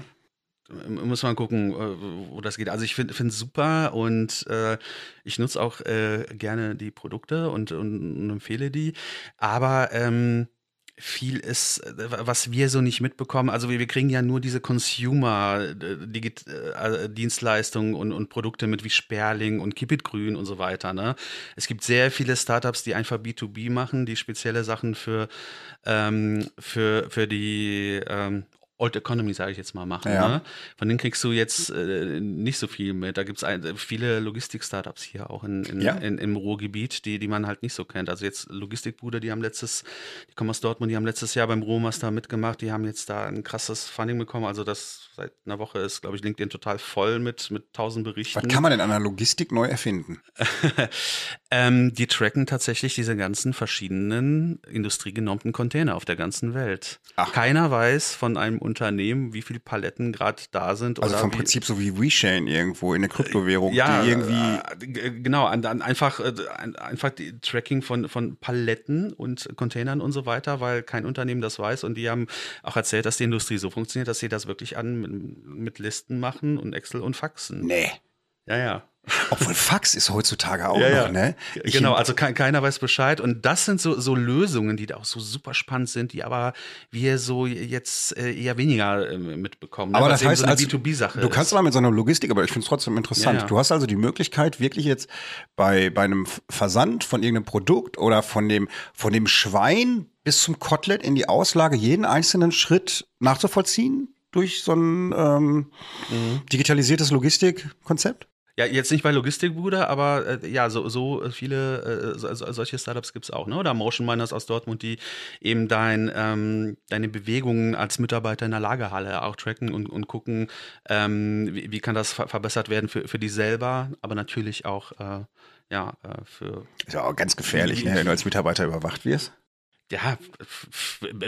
Muss man gucken, äh, wo das geht. Also ich finde es super und äh, ich nutze auch äh, gerne die Produkte und, und, und empfehle die. Aber ähm, viel ist, äh, was wir so nicht mitbekommen. Also wir, wir kriegen ja nur diese Consumer-Dienstleistungen äh, und, und Produkte mit wie Sperling und Keep Grün und so weiter. Ne? Es gibt sehr viele Startups, die einfach B2B machen, die spezielle Sachen für, ähm, für, für die ähm, Old Economy, sage ich jetzt mal, machen. Ja. Ne? Von denen kriegst du jetzt äh, nicht so viel mit. Da gibt es viele Logistik-Startups hier auch in, in, ja. in, im Ruhrgebiet, die, die man halt nicht so kennt. Also jetzt Logistikbude, die haben letztes, die kommen aus Dortmund, die haben letztes Jahr beim Rohmaster mitgemacht, die haben jetzt da ein krasses Funding bekommen. Also das seit einer Woche ist, glaube ich, LinkedIn total voll mit, mit tausend Berichten. Was kann man denn an der Logistik neu erfinden? ähm, die tracken tatsächlich diese ganzen verschiedenen industriegenormten Container auf der ganzen Welt. Ach. Keiner weiß von einem Unternehmen, wie viele Paletten gerade da sind. Also vom Prinzip so wie WeChain irgendwo in der Kryptowährung, ja, die irgendwie. Äh, genau, an, an einfach, äh, einfach die Tracking von, von Paletten und Containern und so weiter, weil kein Unternehmen das weiß und die haben auch erzählt, dass die Industrie so funktioniert, dass sie das wirklich an mit, mit Listen machen und Excel und Faxen. Nee. Ja, ja. Obwohl Fax ist heutzutage auch ja, noch, ne? Ich genau, also ke keiner weiß Bescheid. Und das sind so, so Lösungen, die da auch so super spannend sind, die aber wir so jetzt äh, eher weniger äh, mitbekommen. Ne? Aber das heißt, so als, B2B-Sache du kannst mal mit so einer Logistik, aber ich finde es trotzdem interessant. Ja, ja. Du hast also die Möglichkeit, wirklich jetzt bei, bei einem Versand von irgendeinem Produkt oder von dem, von dem Schwein bis zum Kotelett in die Auslage jeden einzelnen Schritt nachzuvollziehen durch so ein ähm, mhm. digitalisiertes Logistikkonzept? Ja, jetzt nicht bei Logistikbruder, aber äh, ja, so, so viele äh, so, solche Startups gibt es auch, ne? Oder Motion Miners aus Dortmund, die eben dein, ähm, deine Bewegungen als Mitarbeiter in der Lagerhalle auch tracken und, und gucken, ähm, wie, wie, kann das ver verbessert werden für, für die selber, aber natürlich auch äh, ja, äh, für. Ist ja auch ganz gefährlich, ne, wenn du als Mitarbeiter überwacht wirst ja,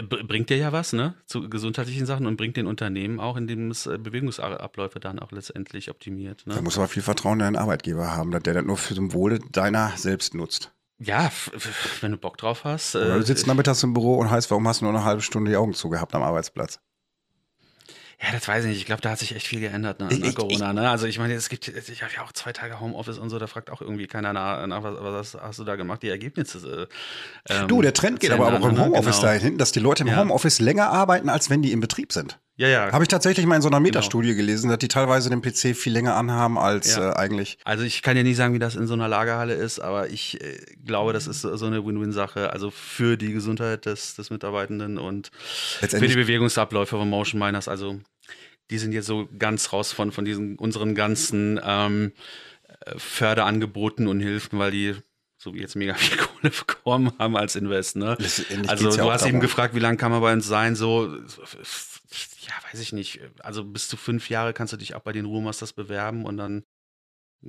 bringt dir ja was, ne, zu gesundheitlichen Sachen und bringt den Unternehmen auch, indem es äh, Bewegungsabläufe dann auch letztendlich optimiert. Ne? Da muss aber viel Vertrauen in deinen Arbeitgeber haben, dass der das nur für zum Wohle deiner selbst nutzt. Ja, wenn du Bock drauf hast. Oder du sitzt äh, nachmittags im Büro und heißt, warum hast du nur eine halbe Stunde die Augen zugehabt am Arbeitsplatz? Ja, das weiß ich nicht. Ich glaube, da hat sich echt viel geändert nach, nach Corona. Ne? Also ich meine, es gibt, ich habe ja auch zwei Tage Homeoffice und so, da fragt auch irgendwie keiner nach, nach was, was hast du da gemacht, die Ergebnisse. Äh, ähm, du, der Trend geht aber auch im ne? Homeoffice genau. dahin, dass die Leute im ja. Homeoffice länger arbeiten, als wenn die im Betrieb sind. Ja, ja. Habe ich tatsächlich mal in so einer genau. Metastudie genau. gelesen, dass die teilweise den PC viel länger anhaben als ja. äh, eigentlich. Also ich kann ja nicht sagen, wie das in so einer Lagerhalle ist, aber ich äh, glaube, das ist so eine Win-Win-Sache. Also für die Gesundheit des, des Mitarbeitenden und für die Bewegungsabläufe von Motion Miners. Also die sind jetzt so ganz raus von, von diesen unseren ganzen ähm, Förderangeboten und Hilfen, weil die so wie jetzt mega viel Kohle bekommen haben als Invest. Ne? Also du hast eben gefragt, wie lange kann man bei uns sein? So, ja, weiß ich nicht. Also bis zu fünf Jahre kannst du dich auch bei den Ruhrmasters bewerben und dann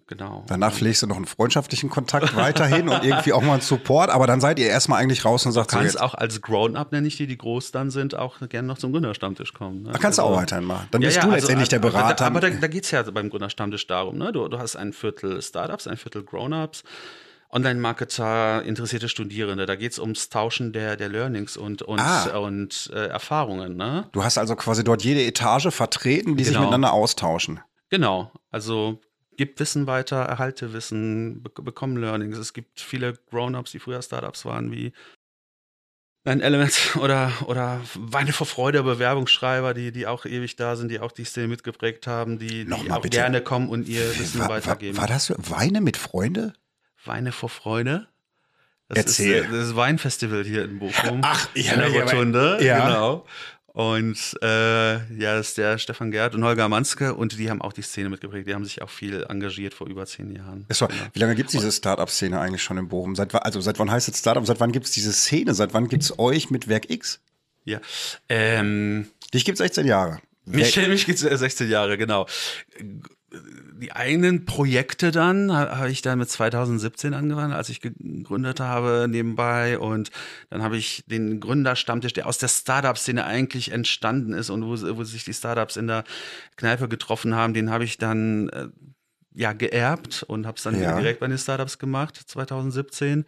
Genau. Danach pflegst du noch einen freundschaftlichen Kontakt weiterhin und irgendwie auch mal einen Support, aber dann seid ihr erstmal eigentlich raus und sagt du kannst so auch als Grown-Up, nenne ich die, die groß dann sind, auch gerne noch zum Gründerstammtisch kommen. Ne? Da kannst also, du auch weiterhin machen. Dann bist ja, ja, du also, letztendlich der Berater. Aber da, aber da, da geht es ja beim Gründerstammtisch darum, ne? Du, du hast ein Viertel Startups, ein Viertel Grown-Ups. Online-Marketer, interessierte Studierende. Da geht es ums Tauschen der, der Learnings und, und, ah. und äh, Erfahrungen. Ne? Du hast also quasi dort jede Etage vertreten, die genau. sich miteinander austauschen. Genau. Also gib Wissen weiter, erhalte Wissen, be bekomm Learnings. Es gibt viele Grown-ups, die früher Startups waren, wie ein Element oder, oder Weine vor Freude, Bewerbungsschreiber, die, die auch ewig da sind, die auch die Szene mitgeprägt haben, die, die auch bitte. gerne kommen und ihr Wissen war, weitergeben. War, war das Weine mit Freunde? Weine vor Freude? Das Erzähl. Ist, das Weinfestival hier in Bochum. Ach, ja, in der Rotunde. Ja. Genau. Und äh, ja, das ist der Stefan Gerd und Holger Manske und die haben auch die Szene mitgeprägt. Die haben sich auch viel engagiert vor über zehn Jahren. War, genau. Wie lange gibt es diese Startup-Szene eigentlich schon in Bochum? Seit, also seit wann heißt es Startup? Seit wann gibt es diese Szene? Seit wann gibt es euch mit Werk X? Ja. Ähm, Dich gibt es 16 Jahre. Mich, mich gibt es 16 Jahre, genau die eigenen Projekte dann habe ich dann mit 2017 angefangen, als ich gegründet habe nebenbei und dann habe ich den Gründerstammtisch, der aus der Startup-Szene eigentlich entstanden ist und wo, wo sich die Startups in der Kneipe getroffen haben, den habe ich dann äh, ja geerbt und habe es dann ja. direkt bei den Startups gemacht 2017.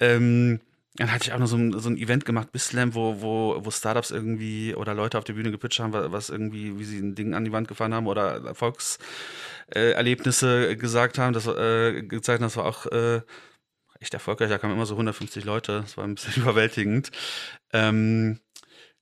Ähm, Dann hatte ich auch noch so ein, so ein Event gemacht, Bislam, wo, wo, wo Startups irgendwie oder Leute auf der Bühne gepitcht haben, was irgendwie, wie sie ein Ding an die Wand gefahren haben oder Erfolgserlebnisse äh, gesagt haben. Das äh, gezeigt, das war auch äh, echt erfolgreich. Da kamen immer so 150 Leute. Das war ein bisschen überwältigend. Ähm,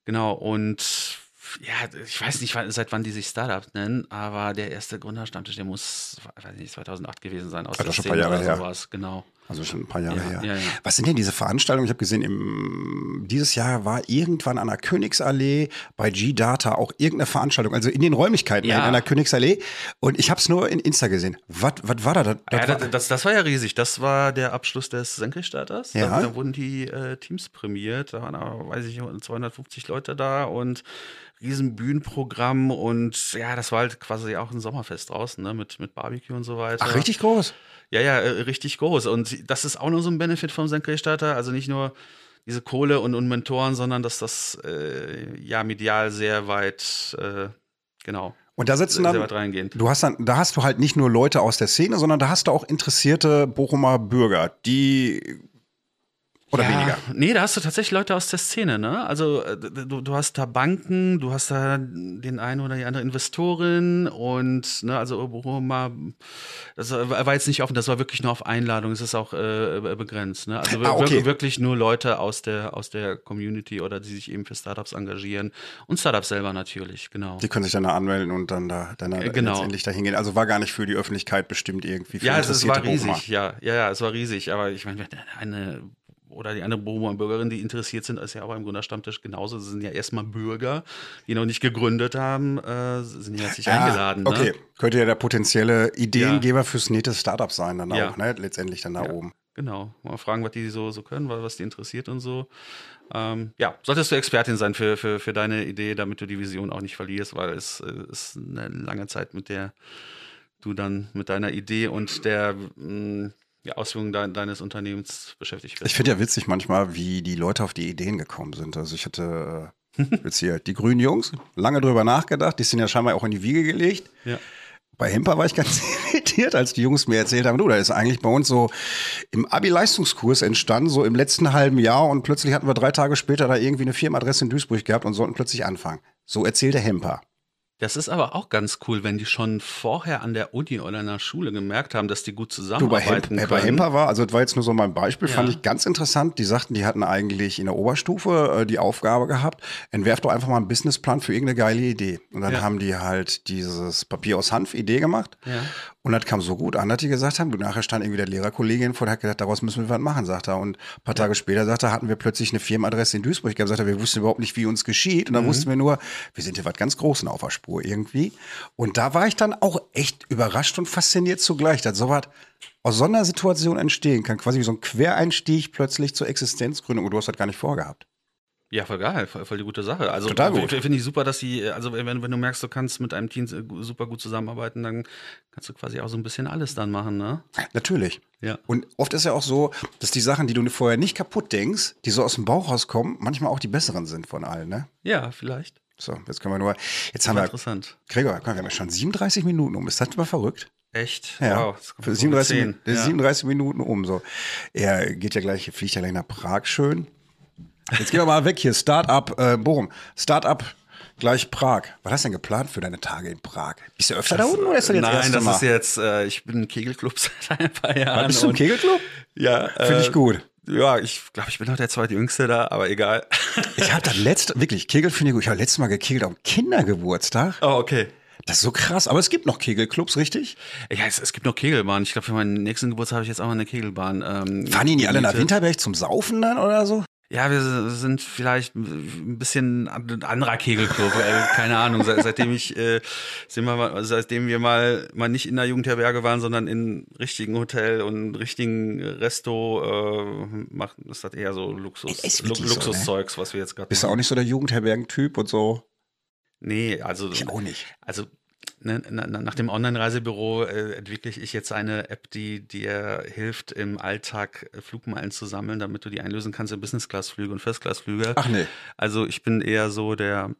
genau, und ja, ich weiß nicht, seit wann die sich Startups nennen, aber der erste Gründerstammtisch, der muss, weiß nicht, 2008 gewesen sein, aus also der schon ein paar Jahre oder sowas, genau. Also schon ein paar Jahre Ja, her. ja, ja. Was sind denn diese Veranstaltungen? Ich habe gesehen, im, dieses Jahr war irgendwann an der Königsallee bei G-Data auch irgendeine Veranstaltung, also in den Räumlichkeiten in einer Königsallee. Und ich habe es nur in Insta gesehen. Was war da? Das, das das, das, war ja riesig. Das war der Abschluss des Senkrechtstarters. Da, da wurden die äh, Teams prämiert. Da waren, weiß ich, 250 Leute da und riesen Bühnenprogramm und ja, das war halt quasi auch ein Sommerfest draußen, ne, mit, mit Barbecue und so weiter. ach, richtig groß. Ja, ja, äh, richtig groß. Und das ist auch noch so ein Benefit vom Senkrechtstarter. Also nicht nur diese Kohle und, und Mentoren, sondern dass das äh, ja medial sehr weit, äh, genau, Und da sitzen dann, du hast dann, da hast du halt nicht nur Leute aus der Szene, sondern da hast du auch interessierte Bochumer Bürger, die oder ja, weniger. Nee, da hast du tatsächlich Leute aus der Szene, ne? Also äh, du, du hast da Banken, du hast da den einen oder die andere Investorin und ne, also Bochumer, das war jetzt nicht offen, das war wirklich nur auf Einladung, es ist auch äh, begrenzt, ne? Also Ah, okay. wirklich, nur Leute aus der aus der Community oder die sich eben für Startups engagieren und Startups selber natürlich, genau. Die können sich dann da anmelden und dann da, dann da Äh, genau. letztendlich dahin gehen. Also war gar nicht für die Öffentlichkeit bestimmt irgendwie. Für Ja, es, es war riesig, ja, ja, ja, es war riesig. Aber ich meine, eine oder die andere Bochumer Bürgerin, die interessiert sind, ist ja auch beim Gründerstammtisch genauso. Sie sind ja erstmal Bürger, die noch nicht gegründet haben, äh, sind ja herzlich eingeladen. Ah, okay, Ne? könnte ja der potenzielle Ideengeber fürs nächste Startup sein, dann Ja. auch, ne? Letztendlich dann da Ja. oben. Genau. Mal fragen, was die so, so können, was die interessiert und so. Ähm, ja, solltest du Expertin sein für, für, für deine Idee, damit du die Vision auch nicht verlierst, weil es äh, ist eine lange Zeit, mit der du dann mit deiner Idee und der mh, ja, Ausführung dein, deines Unternehmens beschäftigt bist. Ich finde ja witzig manchmal, wie die Leute auf die Ideen gekommen sind. Also ich hatte äh, jetzt hier die grünen Jungs, lange drüber nachgedacht, die sind ja scheinbar auch in die Wiege gelegt. ja. Bei Hemper war ich ganz irritiert, als die Jungs mir erzählt haben, du, da ist eigentlich bei uns so im Abi-Leistungskurs entstanden, so im letzten halben Jahr und plötzlich hatten wir drei Tage später da irgendwie eine Firmenadresse in Duisburg gehabt und sollten plötzlich anfangen. So erzählte Hemper. Das ist aber auch ganz cool, wenn die schon vorher an der Uni oder in der Schule gemerkt haben, dass die gut Du, bei, zusammenarbeiten Hemp, äh, bei. Hemper war, also das war jetzt nur so mein Beispiel, Ja. fand ich ganz interessant. Die sagten, die hatten eigentlich in der Oberstufe äh, die Aufgabe gehabt, entwerf doch einfach mal einen Businessplan für irgendeine geile Idee. Und dann Ja. haben die halt dieses Papier aus Hanf Idee gemacht. Ja. Und das kam so gut an, dass die gesagt haben, nachher stand irgendwie der Lehrerkollegin vor, der hat gesagt, daraus müssen wir was machen, sagt er. Und ein paar Tage später, sagt er, hatten wir plötzlich eine Firmenadresse in Duisburg gehabt, sagt er, wir wussten überhaupt nicht, wie uns geschieht. Und dann wussten wir nur, wir sind hier was ganz Großen auf der Spur irgendwie. Und da war ich dann auch echt überrascht und fasziniert zugleich, dass sowas aus so einer Situation entstehen kann. Quasi wie so ein Quereinstieg plötzlich zur Existenzgründung. Und du hast das gar nicht vorgehabt. Ja, voll geil, voll, voll die gute Sache. Also Total gut. Finde ich super, dass die, also wenn, wenn du merkst, du kannst mit einem Team äh, super gut zusammenarbeiten, dann kannst du quasi auch so ein bisschen alles dann machen, ne? Natürlich. Ja. Und oft ist ja auch so, dass die Sachen, die du vorher nicht kaputt denkst, die so aus dem Bauch rauskommen, manchmal auch die besseren sind von allen, ne? Ja, vielleicht. So, jetzt können wir nur. Jetzt haben wir. interessant. Gregor, wir haben ja schon 37 Minuten um. Ist das mal verrückt? Echt? Ja. Wow, Für auf 37, 10. Min- das ist Ja. 37 Minuten um. So. Er geht ja gleich, fliegt ja gleich nach Prag schön. Jetzt gehen wir mal weg hier. Start-up, äh, Bochum. Start-up gleich Prag. Was hast du denn geplant für deine Tage in Prag? Bist du öfter da unten oder ist das jetzt das Nein, erste das Mal? ist jetzt, äh, ich bin im Kegelclub seit ein paar Jahren. bist du im Kegelclub? Ja. Finde ich äh, gut. Ja, ich glaube, ich bin noch der zweitjüngste da, aber egal. Ich habe das letzte, wirklich, Kegel finde ich gut. Ich habe letztes Mal gekegelt am Kindergeburtstag. oh, okay. Das ist so krass. Aber es gibt noch Kegelclubs, richtig? Ja, es, es gibt noch Kegelbahnen. Ich glaube, für meinen nächsten Geburtstag habe ich jetzt auch mal eine Kegelbahn. Ähm, Fahren die nicht alle nach. Winterberg zum Saufen dann oder so? Ja, wir sind vielleicht ein bisschen ein anderer Kegelclub. äh, keine Ahnung. Seit, seitdem ich, äh, sind wir mal, seitdem wir mal, mal nicht in der Jugendherberge waren, sondern in richtigen Hotel und richtigen Resto, äh, machen, ist das eher so Luxus, Lu wirklich so, ne? Luxuszeugs, was wir jetzt gerade Bist du auch nicht so der Jugendherbergen-Typ und so? Nee, also. Ich auch nicht. Also ne, na, na, nach dem Online-Reisebüro äh, entwickle ich jetzt eine App, die dir hilft, im Alltag äh, Flugmeilen zu sammeln, damit du die einlösen kannst in Business-Class-Flüge und First-Class-Flüge. Ach nee. Also ich bin eher so der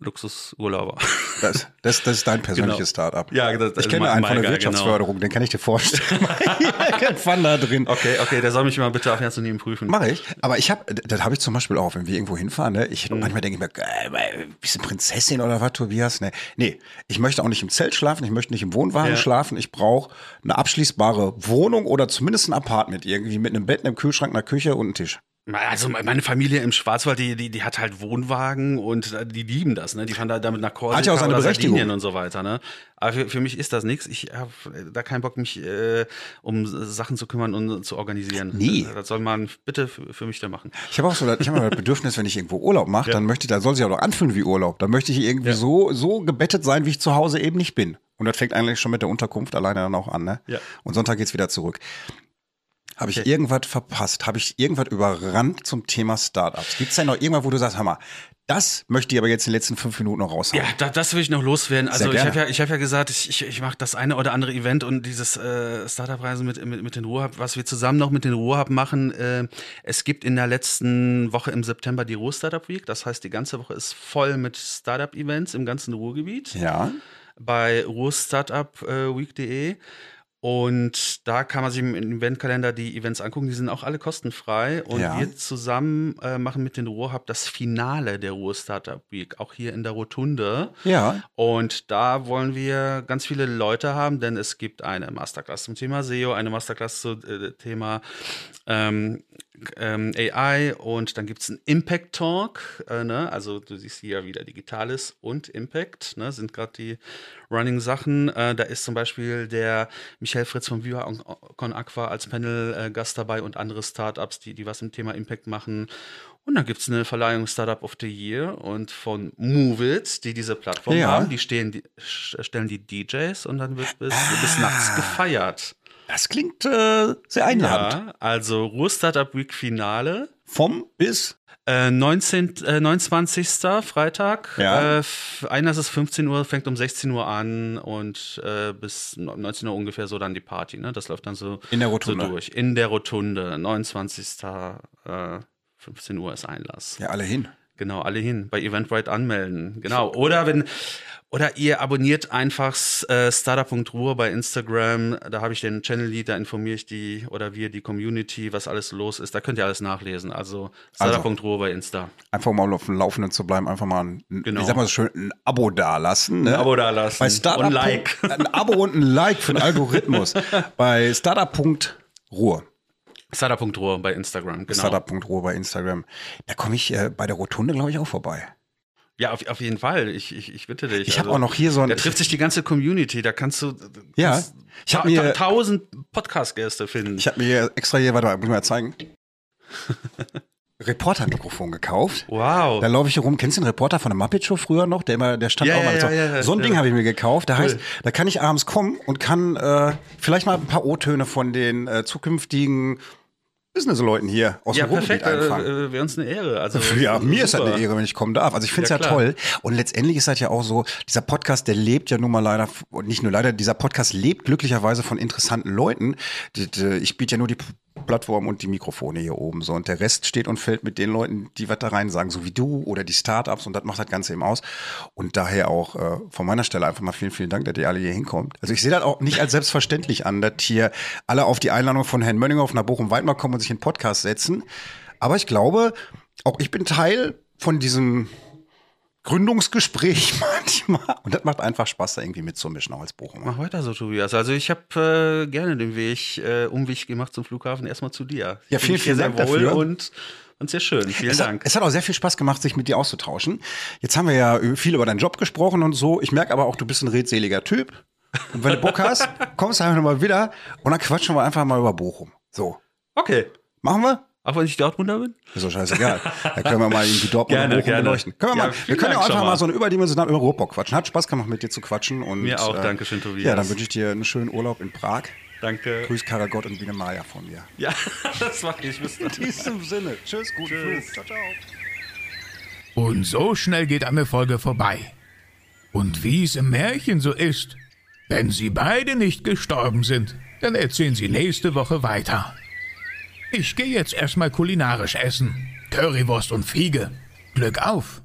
Luxusurlauber. Das, das, das ist dein persönliches genau. Startup. Ja, das, ich kenne einen von der genau. Wirtschaftsförderung, genau. den kann ich dir vorstellen. Irgendwann da drin. Okay, okay, der soll mich mal bitte auf Herz und Nehmen prüfen. Mache ich. Aber ich habe, das habe ich zum Beispiel auch, wenn wir irgendwo hinfahren, ne? ich hm. manchmal denke ich mir, äh, bisschen Prinzessin oder was, Tobias? Ne, nee, ich möchte auch nicht im Zelt schlafen, ich möchte nicht im Wohnwagen ja. schlafen, ich brauche eine abschließbare Wohnung oder zumindest ein Apartment irgendwie mit einem Bett, einem Kühlschrank, einer Küche und einem Tisch. Also meine Familie im Schwarzwald, die, die, die hat halt Wohnwagen und äh, die lieben das, ne? Die fahren da damit nach Korsika hat ja auch seine Berechtigung. und so weiter, ne? Aber für, für mich ist das nichts. Ich habe da keinen Bock, mich äh, um Sachen zu kümmern und zu organisieren. Nie. Das, soll man bitte für, für mich da machen. Ich habe auch so, ich habe das Bedürfnis, wenn ich irgendwo Urlaub mache, ja. dann möchte ich, da soll sich auch noch anfühlen wie Urlaub. Dann möchte ich irgendwie ja. so so gebettet sein, wie ich zu Hause eben nicht bin. Und das fängt eigentlich schon mit der Unterkunft alleine dann auch an, ne? Ja. Und Sonntag geht's wieder zurück. Habe ich okay. irgendwas verpasst? Habe ich irgendwas überrannt zum Thema Startups? Gibt es da noch irgendwas, wo du sagst, hör mal, das möchte ich aber jetzt in den letzten fünf Minuten noch raushauen. Ja, da, das will ich noch loswerden. Also ich habe ja, ich hab ja gesagt, ich, ich, ich mache das eine oder andere Event und dieses äh, Startup-Reisen mit, mit, mit den Ruhrhub, was wir zusammen noch mit den Ruhrhub machen. Äh, es gibt in der letzten Woche im September die Ruhr Startup Week. Das heißt, die ganze Woche ist voll mit Startup-Events im ganzen Ruhrgebiet. Ja. Bei ruhrstartupweek.de. Äh, und da kann man sich im Eventkalender die Events angucken. Die sind auch alle kostenfrei. Und ja. wir zusammen äh, machen mit den Ruhrhub das Finale der Ruhr Startup Week, auch hier in der Rotunde. Ja. Und da wollen wir ganz viele Leute haben, denn es gibt eine Masterclass zum Thema SEO, eine Masterclass zum äh, Thema ähm, ähm, AI und dann gibt es einen Impact Talk. Äh, ne? Also du siehst hier wieder Digitales und Impact, ne? sind gerade die Running-Sachen. Äh, da ist zum Beispiel der Michael Fritz von Viva Con Aqua als Panel-Gast äh, dabei und andere Startups, die, die was im Thema Impact machen. Und dann gibt es eine Verleihung Startup of the Year und von Movit, die diese Plattform ja. haben. Die, stehen, die stellen die DJs und dann wird bis, ah. bis nachts gefeiert. Das klingt äh, sehr einladend. Ja, also Ruhr Startup Week Finale. Vom bis? Äh, 19, äh, 29. Freitag. Ja. Äh, einer ist 15 Uhr, fängt um 16 Uhr an und äh, bis 19 Uhr ungefähr so dann die Party. Ne? Das läuft dann so, In der Rotunde. so durch. In der Rotunde. 29. Äh, 15 Uhr ist Einlass. Ja, alle hin. Genau, alle hin. Bei Eventbrite anmelden. Genau. Oder wenn, oder ihr abonniert einfach äh, Startup.ruhr bei Instagram. Da habe ich den Channel Lead, da informiere ich die oder wir die Community, was alles los ist. Da könnt ihr alles nachlesen. Also Startup.ruhr also, bei Insta. Einfach mal auf dem Laufenden zu bleiben, einfach mal ein, genau. ich sag mal so schön, ein Abo dalassen. Ne? Ein Abo dalassen. Bei Startup. Und ein Like. Ein Abo und ein Like für den Algorithmus. bei Startup.ruhr. Startup.ruhr bei Instagram, genau. Startup.ruhr bei Instagram. Da komme ich äh, bei der Rotunde, glaube ich, auch vorbei. Ja, auf, auf jeden Fall. Ich, ich, ich bitte dich. Ich also, habe auch noch hier so ein. Da trifft sich die ganze Community. Da kannst du. Ja. Ich habe mir tausend Podcast-Gäste finden. Ich habe mir extra hier, warte mal, muss ich mal zeigen. Reporter-Mikrofon gekauft. Wow. Da laufe ich hier rum. Kennst du den Reporter von der Muppet Show früher noch? Der immer, der stand ja, auch mal ja, so. Ja, so ein Ding habe ich mir gekauft. Da cool. heißt, da kann ich abends kommen und kann äh, vielleicht mal ein paar O-Töne von den äh, zukünftigen Business-Leuten hier aus ja, dem Ruhrgebiet perfekt, einfangen. Äh, Wäre uns eine Ehre. Also, ja, mir ist das eine Ehre, wenn ich kommen darf. Also ich finde es ja, ja toll. Und letztendlich ist das ja auch so, dieser Podcast, der lebt ja nun mal leider, und nicht nur leider, dieser Podcast lebt glücklicherweise von interessanten Leuten. Ich biete ja nur die Plattform und die Mikrofone hier oben so. Und der Rest steht und fällt mit den Leuten, die was da rein sagen, so wie du oder die Startups und das macht das Ganze eben aus. Und daher auch äh, von meiner Stelle einfach mal vielen, vielen Dank, dass ihr alle hier hinkommt. Also ich sehe das auch nicht als selbstverständlich an, dass hier alle auf die Einladung von Herrn Mönninger nach Bochum-Weidmar kommen und sich in Podcast setzen. Aber ich glaube, auch ich bin Teil von diesem Gründungsgespräch manchmal. Und das macht einfach Spaß, da irgendwie mitzumischen, auch als Bochum. Mach weiter so, Tobias. Also ich habe äh, gerne den Weg, äh, Umweg gemacht zum Flughafen, erstmal zu dir. Ja, vielen, vielen Dank dafür. Und, und sehr schön. Vielen es Dank. Hat, es hat auch sehr viel Spaß gemacht, sich mit dir auszutauschen. Jetzt haben wir ja viel über deinen Job gesprochen und so. Ich merke aber auch, du bist ein redseliger Typ. Und wenn du Bock hast, kommst du einfach nochmal wieder und dann quatschen wir einfach mal über Bochum. So. Okay. Machen wir? Auch wenn ich Dortmunder bin? Ist doch scheißegal. Da können wir mal irgendwie Dortmund gerne, gerne. beleuchten. Können wir, ja, mal, wir können ja einfach mal so eine überdimensionale über Ruhrbock quatschen. Hat Spaß gemacht, mit dir zu quatschen. Und, mir auch, äh, danke schön, Tobias. Ja, dann wünsche ich dir einen schönen Urlaub in Prag. Danke. Grüß Karagott und Biene Maya von mir. Ja, das mache ich. Bis dann. In diesem Sinne. Tschüss, guten Tschüss. Flug. Ciao, ciao. Und so schnell geht eine Folge vorbei. Und wie es im Märchen so ist, wenn sie beide nicht gestorben sind, dann erzählen sie nächste Woche weiter. Ich gehe jetzt erstmal kulinarisch essen. Currywurst und Fiege. Glück auf!